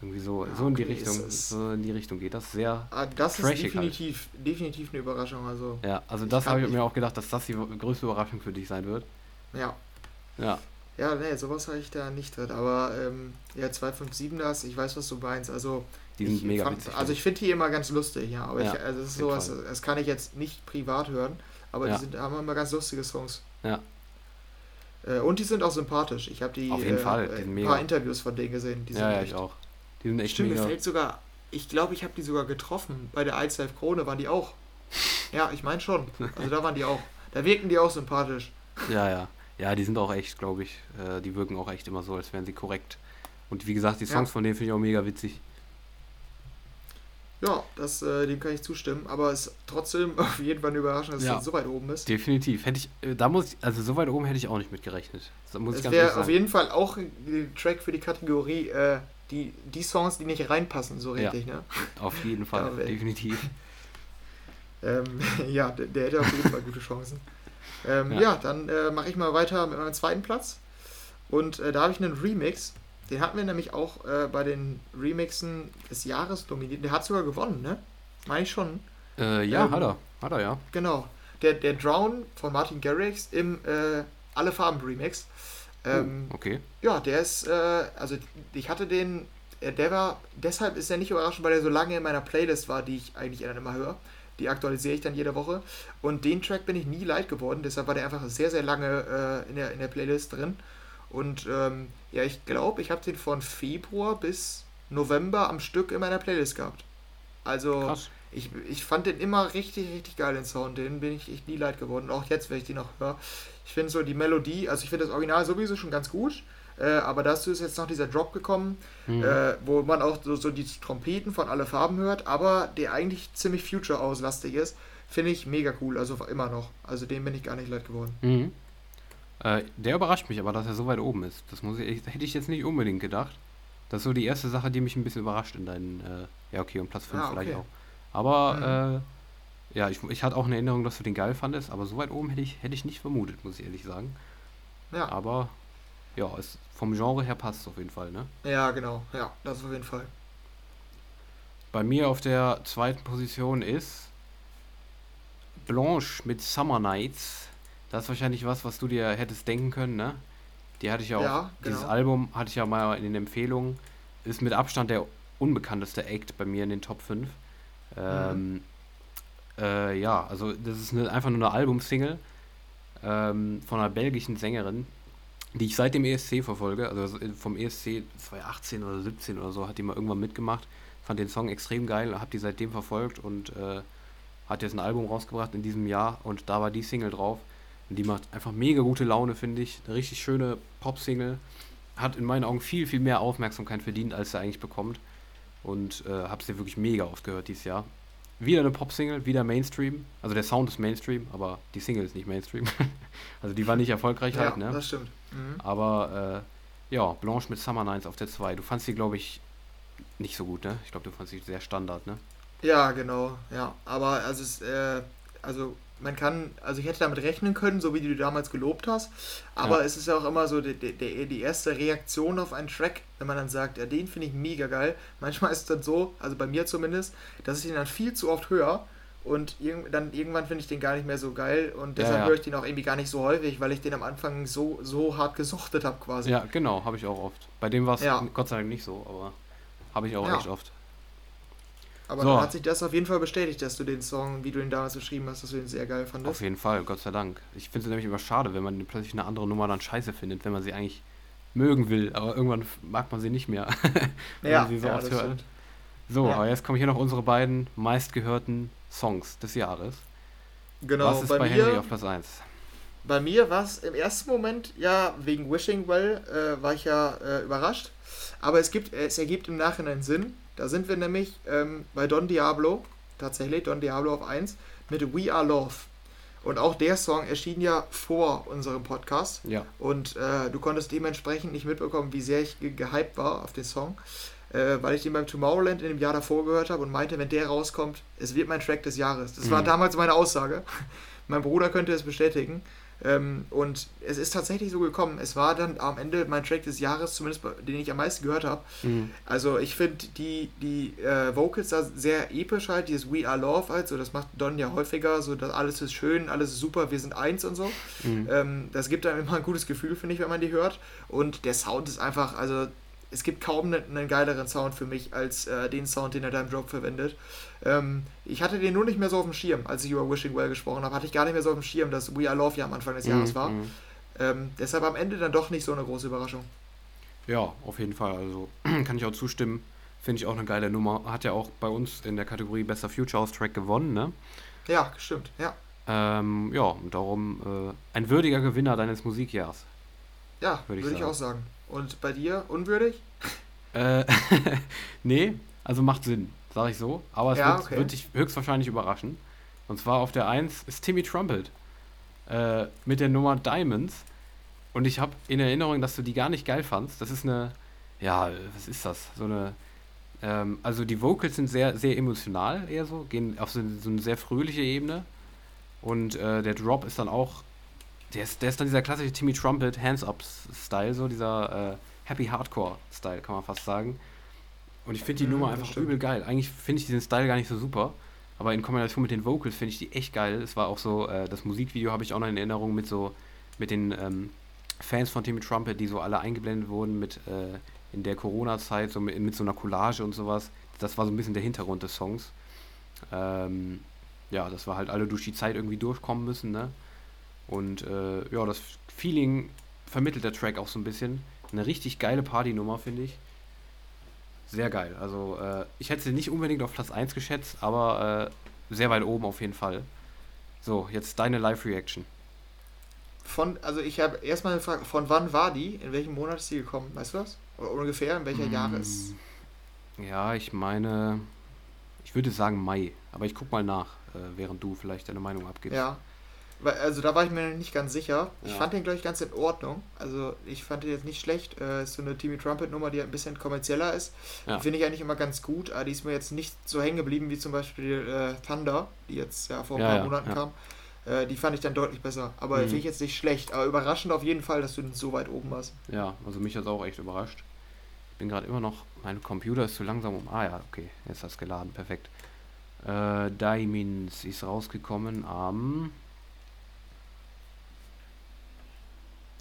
irgendwie so, ja, so in die Richtung, so in die Richtung geht das sehr. Ah, das ist halt. definitiv, halt. definitiv eine Überraschung. Also ja, also das habe ich mir auch gedacht, dass das die größte Überraschung für dich sein wird. Ja. Ja. Ja, nee, sowas habe ich da nicht drin. Aber ähm, ja, 257 das, ich weiß, was du meinst. Also die sind mega fand, witzig. Also ich finde die immer ganz lustig, ja. Aber ja, ich, also das ist sowas, Fall. das kann ich jetzt nicht privat hören, aber ja. die sind, haben immer ganz lustige Songs. Ja. Äh, und die sind auch sympathisch. Ich habe die Auf jeden äh, Fall. Die ein paar Interviews von denen gesehen. ja, ja, echt, ich auch. Die sind echt Stimmt, mega. mir fällt sogar, ich glaube, ich habe die sogar getroffen. Bei der Ice Life Krone waren die auch. Ja, ich meine schon. Also da waren die auch. Da wirken die auch sympathisch. Ja, ja. Ja, die sind auch echt, glaube ich, äh, die wirken auch echt immer so, als wären sie korrekt. Und wie gesagt, die Songs ja. von denen finde ich auch mega witzig. Ja, das, äh, dem kann ich zustimmen, aber es ist trotzdem auf jeden Fall eine Überraschung, dass ja, es so weit oben ist. Definitiv. Hätte ich, äh, da muss also so weit oben hätte ich auch nicht mitgerechnet. Das es wäre auf jeden Fall auch ein Track für die Kategorie, äh, die, die Songs, die nicht reinpassen, so richtig, ja, ne? Auf jeden Fall, definitiv. ähm, ja, der, der, hätte auf jeden Fall gute Chancen. Ähm, ja. ja. dann äh, mache ich mal weiter mit meinem zweiten Platz. Und äh, da habe ich einen Remix den hatten wir nämlich auch äh, bei den Remixen des Jahres dominiert. Der hat sogar gewonnen, ne? Meine ich schon. Äh, ja, ähm, hat er. Hat er, ja. Genau. Der, der Drown von Martin Garrix im äh, Alle Farben Remix. Ähm, oh, okay. Ja, der ist, äh, also ich hatte den, der war, deshalb ist er nicht überraschend, weil er so lange in meiner Playlist war, die ich eigentlich dann immer höre. Die aktualisiere ich dann jede Woche. Und den Track bin ich nie leid geworden, deshalb war der einfach sehr, sehr lange äh, in, der, in der Playlist drin. Und ähm, ja, ich glaube, ich habe den von Februar bis November am Stück in meiner Playlist gehabt. Also ich, ich fand den immer richtig, richtig geil, den Sound. Den bin ich echt nie leid geworden. Auch jetzt, wenn ich den noch höre. Ich finde so die Melodie, also ich finde das Original sowieso schon ganz gut. Äh, aber dazu ist jetzt noch dieser Drop gekommen, mhm. äh, wo man auch so, so die Trompeten von alle Farben hört, aber der eigentlich ziemlich future-auslastig ist. Finde ich mega cool, also immer noch. Also dem bin ich gar nicht leid geworden. Mhm. Äh, der überrascht mich aber, dass er so weit oben ist. Das muss ich, hätte ich jetzt nicht unbedingt gedacht. Das ist so die erste Sache, die mich ein bisschen überrascht in deinen. Äh, ja, okay, und Platz 5 ah, okay. vielleicht auch. Aber, mhm. äh, ja, ich, ich hatte auch eine Erinnerung, dass du den geil fandest, aber so weit oben hätte ich, hätte ich nicht vermutet, muss ich ehrlich sagen. Ja. Aber, ja, es, vom Genre her passt es auf jeden Fall, ne? Ja, genau, ja, das auf jeden Fall. Bei mir auf der zweiten Position ist Blanche mit Summer Nights das ist wahrscheinlich was, was du dir hättest denken können, ne? Die hatte ich ja auch. Ja, genau. Dieses Album hatte ich ja mal in den Empfehlungen. Ist mit Abstand der unbekannteste Act bei mir in den Top 5. Ähm, mhm. äh, ja, also das ist eine, einfach nur eine Albumsingle ähm, von einer belgischen Sängerin, die ich seit dem ESC verfolge. Also vom ESC 2018 oder 17 oder so hat die mal irgendwann mitgemacht. Fand den Song extrem geil, hab die seitdem verfolgt und äh, hat jetzt ein Album rausgebracht in diesem Jahr und da war die Single drauf. Und die macht einfach mega gute Laune, finde ich. Eine richtig schöne Pop-Single. Hat in meinen Augen viel, viel mehr Aufmerksamkeit verdient, als sie eigentlich bekommt. Und äh, habe sie wirklich mega oft gehört dieses Jahr. Wieder eine Pop-Single, wieder Mainstream. Also der Sound ist Mainstream, aber die Single ist nicht Mainstream. also die war nicht erfolgreich ja, halt, ne? das stimmt. Mhm. Aber äh, ja, Blanche mit Summer Nights auf der 2. Du fandst sie, glaube ich, nicht so gut, ne? Ich glaube, du fandst sie sehr Standard, ne? Ja, genau, ja. Aber also es, äh, also man kann, also ich hätte damit rechnen können, so wie du damals gelobt hast, aber ja. es ist ja auch immer so die, die, die erste Reaktion auf einen Track, wenn man dann sagt, ja, den finde ich mega geil. Manchmal ist es dann so, also bei mir zumindest, dass ich den dann viel zu oft höre und irg dann irgendwann finde ich den gar nicht mehr so geil und deshalb Ja, ja. höre ich den auch irgendwie gar nicht so häufig, weil ich den am Anfang so, so hart gesuchtet habe quasi. Ja, genau, habe ich auch oft. Bei dem war es Ja. Gott sei Dank nicht so, aber habe ich auch echt oft. Aber So. dann hat sich das auf jeden Fall bestätigt, dass du den Song, wie du ihn damals beschrieben hast, dass du den sehr geil fandest. Auf jeden Fall, Gott sei Dank. Ich finde es nämlich immer schade, wenn man plötzlich eine andere Nummer dann scheiße findet, wenn man sie eigentlich mögen will, aber irgendwann mag man sie nicht mehr. wenn ja, man sie so ja oft hört. stimmt. So, Ja. aber jetzt kommen hier noch unsere beiden meistgehörten Songs des Jahres. Genau, Was ist bei, bei, Henry mir, auf Platz 1? bei mir war es im ersten Moment, ja, wegen Wishing Well, äh, war ich ja äh, überrascht. Aber es, gibt, es ergibt im Nachhinein Sinn. Da sind wir nämlich ähm, bei Don Diablo, tatsächlich, Don Diablo auf 1, mit We Are Love. Und auch der Song erschien ja vor unserem Podcast. Ja, Und äh, du konntest dementsprechend nicht mitbekommen, wie sehr ich ge gehypt war auf den Song, äh, weil ich den beim Tomorrowland in dem Jahr davor gehört habe und meinte, wenn der rauskommt, es wird mein Track des Jahres. Das war Mhm. damals meine Aussage. mein Bruder könnte es bestätigen. Ähm, und es ist tatsächlich so gekommen. Es war dann am Ende mein Track des Jahres, zumindest den ich am meisten gehört habe. mhm. Also ich finde die, die äh, Vocals da sehr episch halt, dieses We Are Love halt, so das macht Don ja häufiger, so dass alles ist schön, alles ist super, wir sind eins und so. Mhm. Ähm, das gibt einem immer ein gutes Gefühl, finde ich, wenn man die hört. Und der Sound ist einfach, also es gibt kaum ne- einen geileren Sound für mich als äh, den Sound, den er da im Drop verwendet. Ähm, ich hatte den nur nicht mehr so auf dem Schirm, als ich über Wishing Well gesprochen habe, hatte ich gar nicht mehr so auf dem Schirm, dass We Are Love ja am Anfang des Jahres Mhm, war. mhm. Ähm, deshalb am Ende dann doch nicht so eine große Überraschung. Ja, auf jeden Fall. Also kann ich auch zustimmen. Finde ich auch eine geile Nummer. Hat ja auch bei uns in der Kategorie Bester Future House Track gewonnen, ne? Ja, stimmt, ja. Ähm, ja, und darum äh, ein würdiger Gewinner deines Musikjahrs. Ja, Würde ich ich, auch sagen. Und bei dir, unwürdig? Äh, nee, also macht Sinn, sage ich so. Aber es Ja, wird, okay. wird dich höchstwahrscheinlich überraschen. Und zwar auf der 1 ist Timmy Trumpet äh, mit der Nummer Diamonds. Und ich habe in Erinnerung, dass du die gar nicht geil fandst. Das ist eine, ja, was ist das? So eine, ähm, also die Vocals sind sehr, sehr emotional eher so, gehen auf so, so eine sehr fröhliche Ebene. Und äh, der Drop ist dann auch, der ist, der ist dann dieser klassische Timmy Trumpet Hands-Up-Style, so dieser äh, Happy Hardcore-Style, kann man fast sagen. Und ich finde die Mhm, Nummer einfach stimmt. übel geil. Eigentlich finde ich diesen Style gar nicht so super. Aber in Kombination mit den Vocals finde ich die echt geil. Es war auch so, äh, das Musikvideo habe ich auch noch in Erinnerung mit so, mit den ähm, Fans von Timmy Trumpet, die so alle eingeblendet wurden mit äh, in der Corona-Zeit, so mit, mit so einer Collage und sowas. Das war so ein bisschen der Hintergrund des Songs. Ähm, ja, dass wir halt alle durch die Zeit irgendwie durchkommen müssen, ne? Und äh, ja, das Feeling vermittelt der Track auch so ein bisschen. Eine richtig geile Partynummer, finde ich. Sehr geil. Also, äh, ich hätte sie nicht unbedingt auf Platz 1 geschätzt, aber äh, sehr weit oben auf jeden Fall. So, jetzt deine Live-Reaction. Von, also ich habe erstmal eine Frage, von wann war die? In welchem Monat ist die gekommen? Weißt du das? Oder ungefähr, in welcher Mm. Jahres? Ja, ich meine, ich würde sagen Mai, aber ich guck mal nach, äh, während du vielleicht deine Meinung abgibst. Ja. Also da war ich mir nicht ganz sicher. Ich Ja. fand den, glaube ich, ganz in Ordnung. Also ich fand den jetzt nicht schlecht. Äh, ist so eine Timmy Trumpet-Nummer, die ein bisschen kommerzieller ist. Ja. Die Finde ich eigentlich immer ganz gut. Aber die ist mir jetzt nicht so hängen geblieben wie zum Beispiel äh, Thunder, die jetzt ja vor ein Ja, paar Monaten kam. Äh, die fand ich dann deutlich besser. Aber Mhm. finde ich jetzt nicht schlecht. Aber überraschend auf jeden Fall, dass du so weit oben warst. Ja, also mich hat es auch echt überrascht. Ich bin gerade immer noch, mein Computer ist zu langsam um. Ah ja, okay, jetzt hat es geladen, perfekt. Äh, Diamonds ist rausgekommen am. Immer-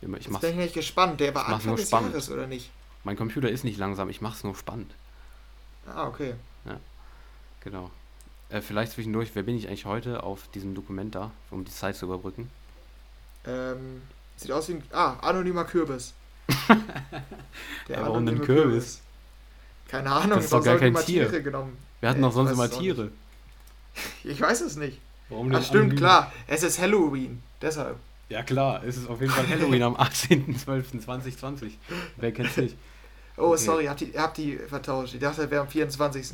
Ich Jetzt bin ich nicht gespannt. Der war Anfang nur des spannend. Jahres, oder nicht? mein Computer ist nicht langsam, ich mach's nur spannend. Ah, okay. Genau. Äh, vielleicht zwischendurch, wer bin ich eigentlich heute auf diesem Dokument da, um die Zeit zu überbrücken? Ähm, sieht aus wie ein. Ah, anonymer Kürbis. Der Ja, warum denn anonyme Kürbis? Keine Ahnung, Das ist doch gar kein Tier. Tiere genommen. Wir hatten Äh, doch sonst immer Tiere. Ich weiß es nicht. Warum Ach, denn stimmt, anonym? klar. Es ist Halloween. Deshalb. Ja klar, es ist auf jeden Fall Halloween am 18.12.2020. Wer kennt's nicht? Oh, Okay. sorry, habt, die, habt die vertauscht. Ich dachte, er wäre am 24.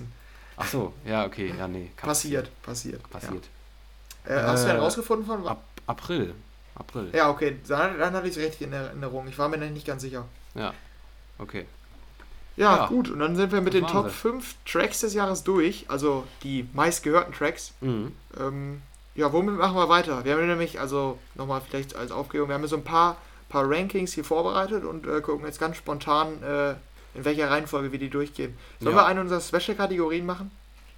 Ach so, ja, okay, ja, nee. Passiert, passiert. Passiert. Ja. Äh, hast du denn Äh, rausgefunden von wann? Ab April. April. Ja, okay, dann, dann hatte ich es richtig in Erinnerung. Ich war mir nicht ganz sicher. Ja. Okay. Ja, Ja, gut. Und dann sind wir mit das den Top sie. 5 Tracks des Jahres durch. Also die meistgehörten Tracks. Mhm. Ähm, ja, womit machen wir weiter? Wir haben nämlich, also nochmal vielleicht als Aufklärung, wir haben so ein paar, paar Rankings hier vorbereitet und äh, gucken jetzt ganz spontan, äh, in welcher Reihenfolge wir die durchgehen. Sollen Ja. wir eine unserer Special-Kategorien machen?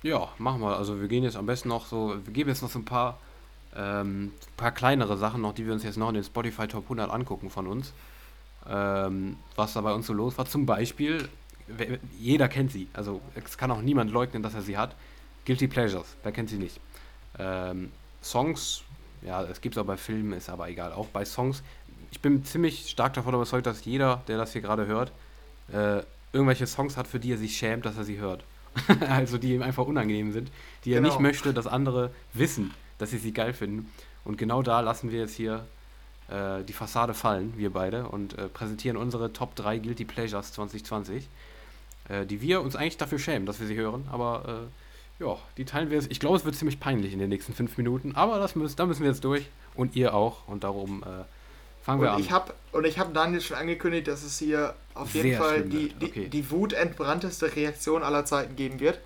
Ja, machen wir. Also wir gehen jetzt am besten noch so, wir geben jetzt noch so ein paar, ähm, paar kleinere Sachen noch, die wir uns jetzt noch in den Spotify Top 100 angucken von uns. Ähm, was da bei uns so los war. Zum Beispiel, jeder kennt sie. Also es kann auch niemand leugnen, dass er sie hat. Guilty Pleasures, wer kennt sie nicht? Ähm, Songs, ja, es gibt es auch bei Filmen, ist aber egal. Auch bei Songs, ich bin ziemlich stark davon überzeugt, dass jeder, der das hier gerade hört, äh, irgendwelche Songs hat, für die er sich schämt, dass er sie hört. also die ihm einfach unangenehm sind, die er nicht genau. möchte, dass andere wissen, dass sie sie geil finden. Und genau da lassen wir jetzt hier äh, die Fassade fallen, wir beide, und äh, präsentieren unsere Top 3 Guilty Pleasures 2020, äh, die wir uns eigentlich dafür schämen, dass wir sie hören, aber äh, ja, die teilen wir jetzt. Ich glaube, es wird ziemlich peinlich in den nächsten fünf Minuten, aber das müssen, da müssen wir jetzt durch und ihr auch und darum äh, Fangen und wir an. Ich hab, und ich habe Daniel schon angekündigt, dass es hier auf jeden Sehr Fall die, die, okay. die wutentbrannteste Reaktion aller Zeiten geben wird.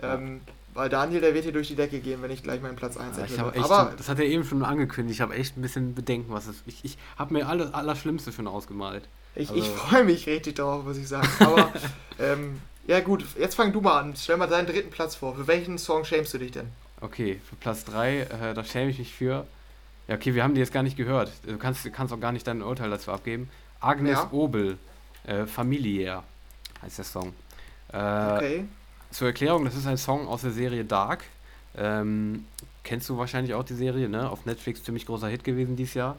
Ja. Ähm, weil Daniel, der wird hier durch die Decke gehen, wenn ich gleich meinen Platz 1 ja, Aber Das hat er eben schon angekündigt. Ich habe echt ein bisschen Bedenken, was es Ich, ich habe mir alles Allerschlimmste schon ausgemalt. Ich, also. ich freue mich richtig darauf, muss ich sagen. Aber ähm, ja gut, jetzt fang du mal an. Stell mal deinen dritten Platz vor. Für welchen Song schämst du dich denn? Okay, für Platz 3, äh, da schäme ich mich für ja, okay, wir haben die jetzt gar nicht gehört. Du kannst, kannst auch gar nicht dein Urteil dazu abgeben. Agnes ja. Obel, äh, Familiär heißt der Song. Äh, okay. Zur Erklärung, das ist ein Song aus der Serie Dark. Ähm, kennst du wahrscheinlich auch die Serie, ne? Auf Netflix ziemlich großer Hit gewesen dieses Jahr.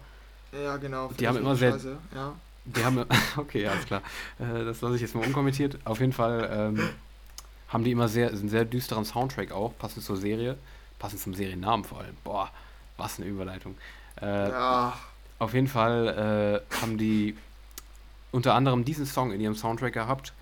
Ja, genau. Die haben immer sehr. Ja. Die haben. Okay, alles klar. Äh, das lasse ich jetzt mal unkommentiert. Auf jeden Fall ähm, haben die immer sehr, einen sehr düsteren Soundtrack auch, passend zur Serie. Passend zum Seriennamen vor allem. Boah. Was eine Überleitung. Äh, ja. Auf jeden Fall äh, haben die unter anderem diesen Song in ihrem Soundtrack gehabt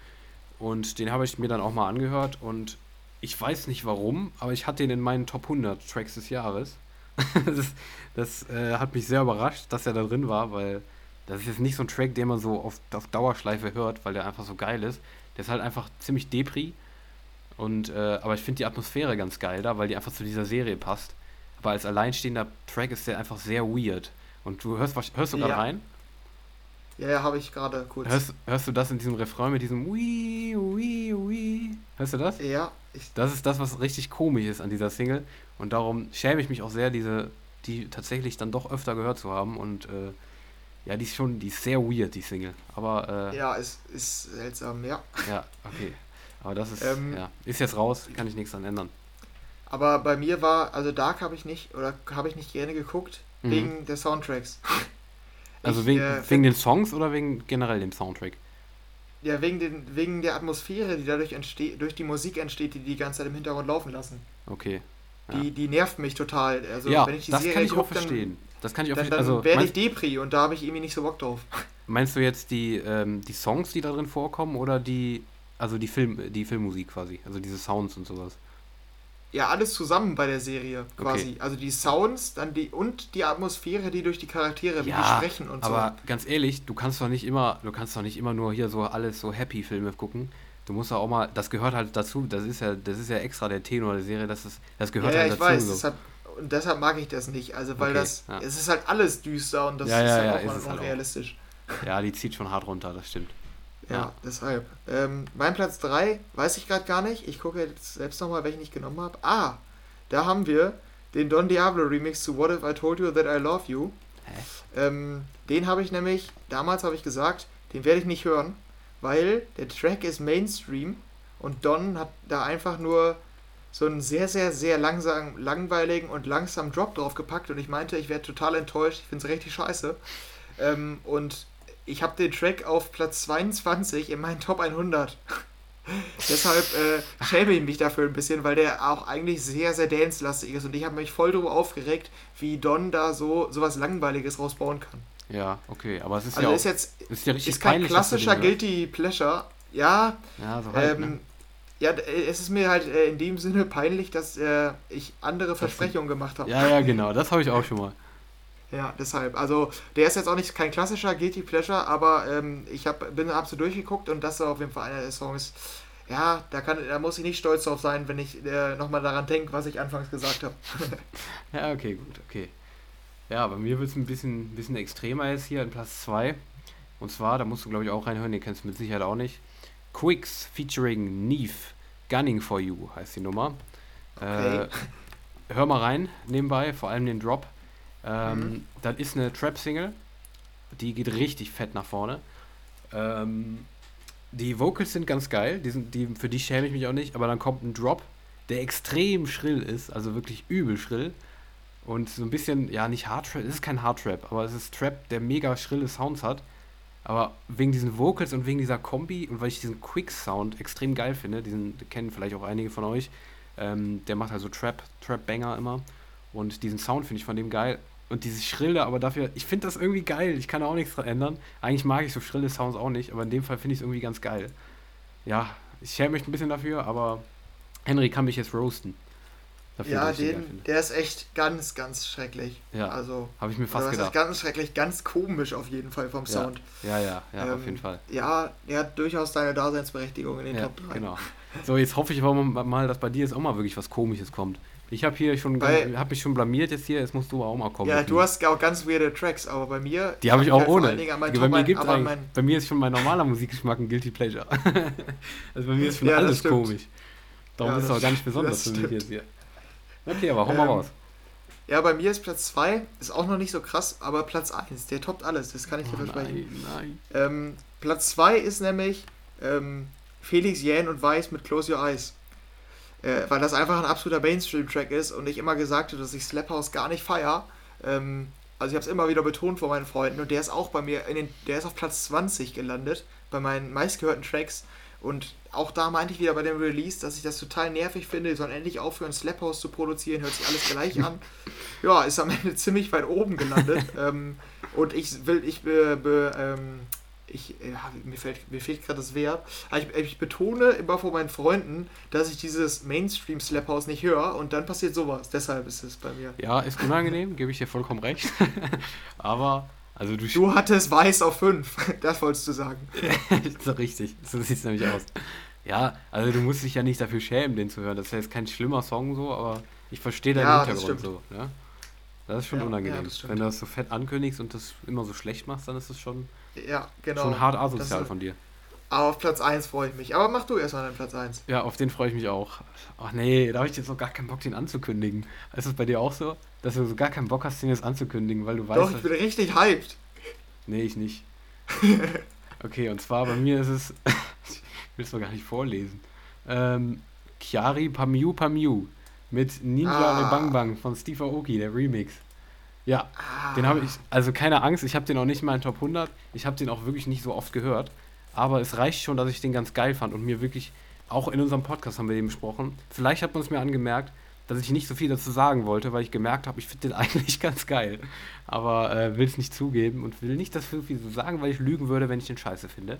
und den habe ich mir dann auch mal angehört und ich weiß nicht warum, aber ich hatte ihn in meinen Top 100 Tracks des Jahres. das das äh, hat mich sehr überrascht, dass er da drin war, weil das ist jetzt nicht so ein Track, den man so auf, auf Dauerschleife hört, weil der einfach so geil ist. Der ist halt einfach ziemlich Depri. Und, äh, aber ich finde die Atmosphäre ganz geil da, weil die einfach zu dieser Serie passt. Aber als alleinstehender Track ist der einfach sehr weird. Und du hörst, hörst du gerade ja. rein? Ja, ja, habe ich gerade kurz. Hörst, hörst du das in diesem Refrain mit diesem Wii, Wii, Wii? Hörst du das? Ja. das ist das, was richtig komisch ist an dieser Single. Und darum schäme ich mich auch sehr, diese, die tatsächlich dann doch öfter gehört zu haben. Und äh, ja, die ist schon, die ist sehr weird, die Single. Aber. Äh, ja, ist, ist seltsam, ja. Ja, okay. Aber das ist, ähm, ja, ist jetzt raus, kann ich nichts dran ändern. Aber bei mir war, also Dark habe ich nicht, oder habe ich nicht gerne geguckt, mhm. wegen der Soundtracks. Also ich, wegen, äh, wegen den Songs oder wegen generell dem Soundtrack? Ja, wegen, den, wegen der Atmosphäre, die dadurch entsteht, durch die Musik entsteht, die die ganze Zeit im Hintergrund laufen lassen. Okay. Ja. Die, die nervt mich total. Also, ja, wenn ich die das Serie kann ich auch guck, verstehen. Dann, das kann ich auch dann, dann also, werde ich Depri und da habe ich irgendwie nicht so Bock drauf. Meinst du jetzt die, ähm, die Songs, die da drin vorkommen oder die, also die Film, die Filmmusik quasi, also diese Sounds und sowas? ja alles zusammen bei der Serie quasi. Okay. Also die Sounds dann die und die Atmosphäre, die durch die Charaktere, wie ja, die sprechen und aber so. Aber ganz ehrlich, du kannst doch nicht immer, du kannst doch nicht immer nur hier so alles so Happy Filme gucken. Du musst auch mal, das gehört halt dazu. Das ist ja, das ist ja extra der Tenor der Serie. Das ist, das gehört ja, halt ja, ich dazu. Weiß, so. deshalb, und deshalb mag ich das nicht. Also weil okay, das, ja. es ist halt alles düster und das ja, ist halt ja, auch mal unrealistisch. Halt ja, die zieht schon hart runter. Das stimmt. Ja, ja. deshalb. Ähm, mein Platz 3 weiß ich gerade gar nicht. Ich gucke jetzt selbst nochmal, welchen ich genommen habe. Ah, da haben wir den Don Diablo Remix zu What If I Told You That I Love You. Ähm, den habe ich nämlich, damals habe ich gesagt, den werde ich nicht hören, weil der Track ist Mainstream und Don hat da einfach nur so einen sehr, sehr, sehr langsam, langweiligen und langsamen Drop drauf gepackt und ich meinte, ich werde total enttäuscht, ich finde es richtig scheiße. Ähm, und ich habe den Track auf Platz 22 in meinen Top 100. Deshalb äh, schäme ich mich dafür ein bisschen, weil der auch eigentlich sehr, sehr dance-lastig ist und ich habe mich voll darüber aufgeregt, wie Don da so sowas Langweiliges rausbauen kann. Ja, okay, aber es ist also ja ist jetzt ist, ja ist kein peinlich, klassischer Guilty Pleasure. Ja, ja, so halt, ähm, ne? Ja, es ist mir halt äh, in dem Sinne peinlich, dass äh, ich andere Versprechungen gemacht habe. Ja, ja, genau, das habe ich auch schon mal. Ja, deshalb. Also, der ist jetzt auch nicht kein klassischer Guilty Pleasure, aber ähm, ich hab, bin hab so durchgeguckt und das ist auf jeden Fall einer der Songs. Ja, da, kann, da muss ich nicht stolz drauf sein, wenn ich äh, nochmal daran denke, was ich anfangs gesagt habe. ja, okay, gut, okay. Ja, bei mir wird es ein bisschen, bisschen extremer jetzt hier in Platz 2. Und zwar, da musst du glaube ich auch reinhören, den kennst du mit Sicherheit auch nicht. Quicks featuring Neve, Gunning for You heißt die Nummer. Okay. Äh, hör mal rein, nebenbei, vor allem den Drop. Ähm, mhm. Das ist eine Trap-Single. Die geht richtig fett nach vorne. Ähm, die Vocals sind ganz geil, die sind, die, für die schäme ich mich auch nicht, aber dann kommt ein Drop, der extrem schrill ist, also wirklich übel schrill. Und so ein bisschen, ja, nicht Hardtrap, es ist kein Hardtrap, aber es ist Trap, der mega schrille Sounds hat. Aber wegen diesen Vocals und wegen dieser Kombi und weil ich diesen Quick-Sound extrem geil finde, diesen kennen vielleicht auch einige von euch, ähm, der macht also Trap, Trap-Banger immer. Und diesen Sound finde ich von dem geil. Und diese Schrille, aber dafür, ich finde das irgendwie geil. Ich kann auch nichts dran ändern. Eigentlich mag ich so schrille Sounds auch nicht, aber in dem Fall finde ich es irgendwie ganz geil. Ja, ich schäme mich ein bisschen dafür, aber Henry kann mich jetzt roasten. Ja, den, der ist echt ganz, ganz schrecklich. Ja, also habe ich mir fast gedacht. Ganz schrecklich, ganz komisch auf jeden Fall vom Sound. Ja, ja, ja, ja ähm, auf jeden Fall. Ja, er hat durchaus seine Daseinsberechtigung in den ja, Top 3. Genau. So, jetzt hoffe ich aber mal, dass bei dir jetzt auch mal wirklich was Komisches kommt. Ich habe hier schon, habe mich schon blamiert jetzt hier, jetzt musst du auch mal kommen. Ja, du hast auch ganz weirde Tracks, aber bei mir. Die habe ich auch halt ohne. Bei mir, gibt's mein, bei mir ist schon mein normaler Musikgeschmack ein Guilty Pleasure. also bei mir ist schon ja, alles komisch. Darum ja, ist es auch gar nicht besonders für mich jetzt hier. Okay, aber hau ähm, mal raus. Ja, bei mir ist Platz 2, ist auch noch nicht so krass, aber Platz 1, der toppt alles, das kann ich dir oh, versprechen. Nein, nein. Ähm, Platz 2 ist nämlich ähm, Felix Jähn und Weiß mit Close Your Eyes äh, weil das einfach ein absoluter Mainstream-Track ist und ich immer gesagt habe, dass ich Slap House gar nicht feier. Ähm, also ich habe es immer wieder betont vor meinen Freunden und der ist auch bei mir, in den, der ist auf Platz 20 gelandet bei meinen meistgehörten Tracks und auch da meinte ich wieder bei dem Release, dass ich das total nervig finde, die sollen endlich aufhören, Slap House zu produzieren, hört sich alles gleich an. Ja, ist am Ende ziemlich weit oben gelandet. ähm, und ich will, ich be, be, ähm, ich, ja, mir, fällt, mir fehlt gerade das Verb, ich, ich, betone immer vor meinen Freunden, dass ich dieses Mainstream-Slap-House nicht höre und dann passiert sowas. Deshalb ist es bei mir. Ja, ist unangenehm, gebe ich dir vollkommen recht. Aber, also du... Du hattest Weiß auf 5, das wolltest du sagen. so richtig, so sieht es nämlich aus. Ja, also du musst dich ja nicht dafür schämen, den zu hören. Das ist ja jetzt kein schlimmer Song so, aber ich verstehe deinen ja, Hintergrund so. Ne? Das ist schon ja, unangenehm. Ja, Wenn du das so fett ankündigst und das immer so schlecht machst, dann ist das schon ja, genau. Schon hart asozial von dir. Aber auf Platz 1 freue ich mich. Aber mach du erstmal den Platz 1. Ja, auf den freue ich mich auch. Ach nee, da habe ich jetzt noch gar keinen Bock, den anzukündigen. Ist das bei dir auch so? Dass du so gar keinen Bock hast, den jetzt anzukündigen, weil du weißt. Doch, ich bin richtig hyped. Nee, ich nicht. okay, und zwar bei mir ist es. ich will es doch gar nicht vorlesen. Ähm, Chiari Pamiu Pamiu mit Ninja ah. Bang Bang von Steve Aoki, der Remix. Ja, ah. den habe ich, also keine Angst, ich habe den auch nicht mal in Top 100. Ich habe den auch wirklich nicht so oft gehört. Aber es reicht schon, dass ich den ganz geil fand und mir wirklich, auch in unserem Podcast haben wir den besprochen. Vielleicht hat man es mir angemerkt, dass ich nicht so viel dazu sagen wollte, weil ich gemerkt habe, ich finde den eigentlich ganz geil. Aber äh, will es nicht zugeben und will nicht das so viel sagen, weil ich lügen würde, wenn ich den scheiße finde.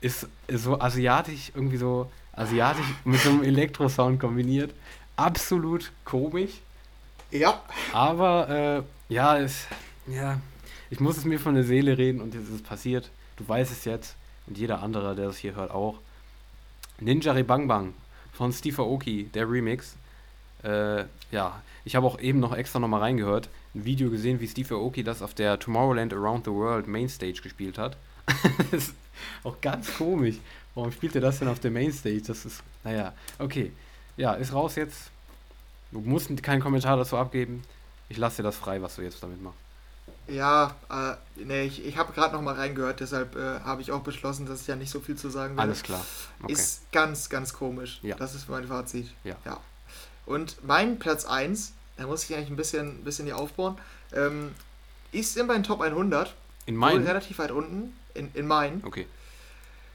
Ist, ist so asiatisch, irgendwie so asiatisch mit so einem Elektrosound kombiniert. Absolut komisch ja. Aber, äh, ja, es, ja, ich muss es mir von der Seele reden und es ist passiert. Du weißt es jetzt und jeder andere, der es hier hört, auch. Ninja Bang Bang von Steve Aoki, der Remix. Äh, ja, ich habe auch eben noch extra nochmal reingehört, ein Video gesehen, wie Steve Aoki das auf der Tomorrowland Around the World Mainstage gespielt hat. das ist auch ganz komisch. Warum spielt er das denn auf der Mainstage? Das ist, naja, okay. Ja, ist raus jetzt. Du musst keinen Kommentar dazu abgeben. Ich lasse dir das frei, was du jetzt damit machst. Ja, äh, nee, ich, ich habe gerade noch mal reingehört, deshalb äh, habe ich auch beschlossen, dass ich ja nicht so viel zu sagen will. Alles klar. Okay. Ist ganz, ganz komisch. Ja. Das ist mein Fazit. Ja. ja. Und mein Platz 1, da muss ich eigentlich ein bisschen, ein bisschen hier aufbauen, ähm, ist in meinen Top 100. In meinen? Relativ weit unten. In, in meinen. Okay.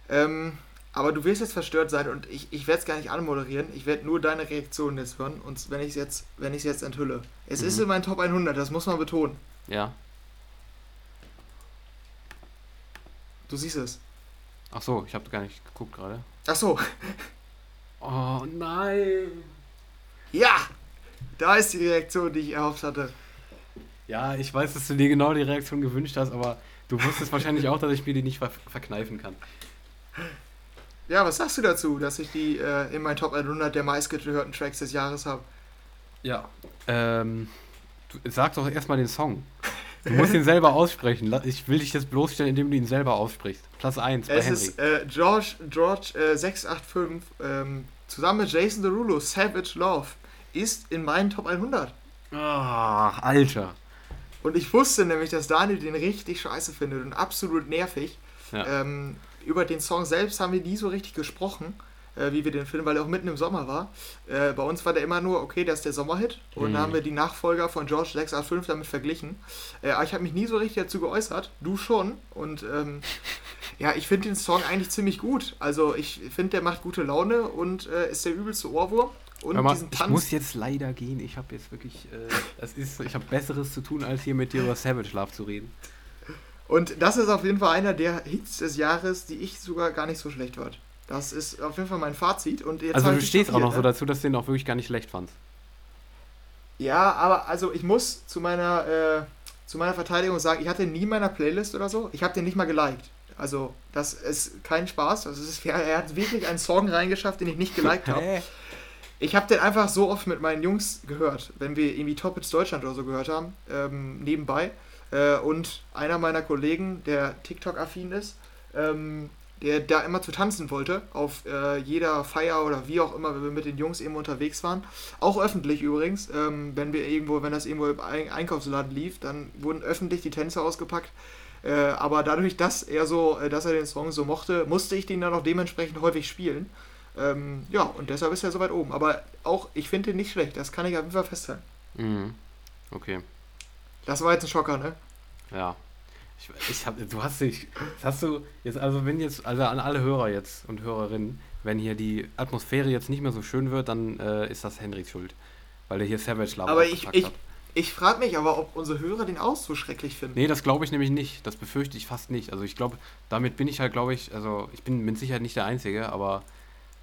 Ähm, aber du wirst jetzt verstört sein und ich, ich werde es gar nicht anmoderieren. Ich werde nur deine Reaktion jetzt hören und wenn ich es jetzt, wenn jetzt enthülle. Es mhm. ist in meinen Top 100, das muss man betonen. Ja. Du siehst es. Ach so, ich habe gar nicht geguckt gerade. Ach so. Oh nein. Ja, da ist die Reaktion, die ich erhofft hatte. Ja, ich weiß, dass du dir genau die Reaktion gewünscht hast, aber du wusstest wahrscheinlich auch, dass ich mir die nicht ver verkneifen kann. Ja, was sagst du dazu, dass ich die äh, in meinen Top 100 der meistgehörten Tracks des Jahres habe? Ja, ähm, du, sag doch erstmal den Song. Du musst ihn selber aussprechen. Ich will dich jetzt bloßstellen, indem du ihn selber aussprichst. Platz 1 bei es Henry. Es ist äh, George, George äh, 685 ähm, zusammen mit Jason Derulo, Savage Love, ist in meinen Top 100. Ach, Alter. Und ich wusste nämlich, dass Daniel den richtig scheiße findet und absolut nervig. Ja. Ähm, über den Song selbst haben wir nie so richtig gesprochen, äh, wie wir den Film, weil er auch mitten im Sommer war. Äh, bei uns war der immer nur, okay, das ist der Sommerhit. Und Mhm. dann haben wir die Nachfolger von George 685 damit verglichen. Äh, aber ich habe mich nie so richtig dazu geäußert. Du schon. Und ähm, ja, ich finde den Song eigentlich ziemlich gut. Also ich finde, der macht gute Laune und äh, ist der übelste Ohrwurm. Und mal, diesen ich Tanz. muss jetzt leider gehen. Ich habe jetzt wirklich, äh, das ist, ich habe Besseres zu tun, als hier mit dir über Savage Love zu reden. Und das ist auf jeden Fall einer der Hits des Jahres, die ich sogar gar nicht so schlecht fand. Das ist auf jeden Fall mein Fazit. Und jetzt Also du ich stehst auch noch so ne? dazu, dass du den auch wirklich gar nicht schlecht fandst. Ja, aber also ich muss zu meiner, äh, zu meiner Verteidigung sagen, ich hatte nie in meiner Playlist oder so. Ich habe den nicht mal geliked. Also das ist kein Spaß. Also ist, er hat wirklich einen Song reingeschafft, den ich nicht geliked habe. Ich habe den einfach so oft mit meinen Jungs gehört, wenn wir irgendwie Top Hits Deutschland oder so gehört haben, ähm, nebenbei. Äh, und einer meiner Kollegen, der TikTok-affin ist, ähm, der da immer zu tanzen wollte, auf äh, jeder Feier oder wie auch immer, wenn wir mit den Jungs irgendwo unterwegs waren. Auch öffentlich übrigens, ähm, wenn wir irgendwo, wenn das irgendwo im Ein Einkaufsladen lief, dann wurden öffentlich die Tänze ausgepackt. Äh, aber dadurch, dass er so, äh, dass er den Song so mochte, musste ich den dann auch dementsprechend häufig spielen. Ähm, ja, und deshalb ist er so weit oben. Aber auch, ich finde den nicht schlecht, das kann ich auf jeden Fall festhalten. Mhm. Okay, Das war jetzt ein Schocker, ne? ja. Ich, ich hab, du hast dich, hast du jetzt, also wenn jetzt, also an alle Hörer jetzt und Hörerinnen, wenn hier die Atmosphäre jetzt nicht mehr so schön wird, dann äh, ist das Henrys Schuld. Weil er hier Savage Love Aber ich, ich, hat. Ich frage mich aber, ob unsere Hörer den auch so schrecklich finden. Nee, das glaube ich nämlich nicht. Das befürchte ich fast nicht. Also ich glaube, damit bin ich halt, glaube ich, also ich bin mit Sicherheit nicht der Einzige, aber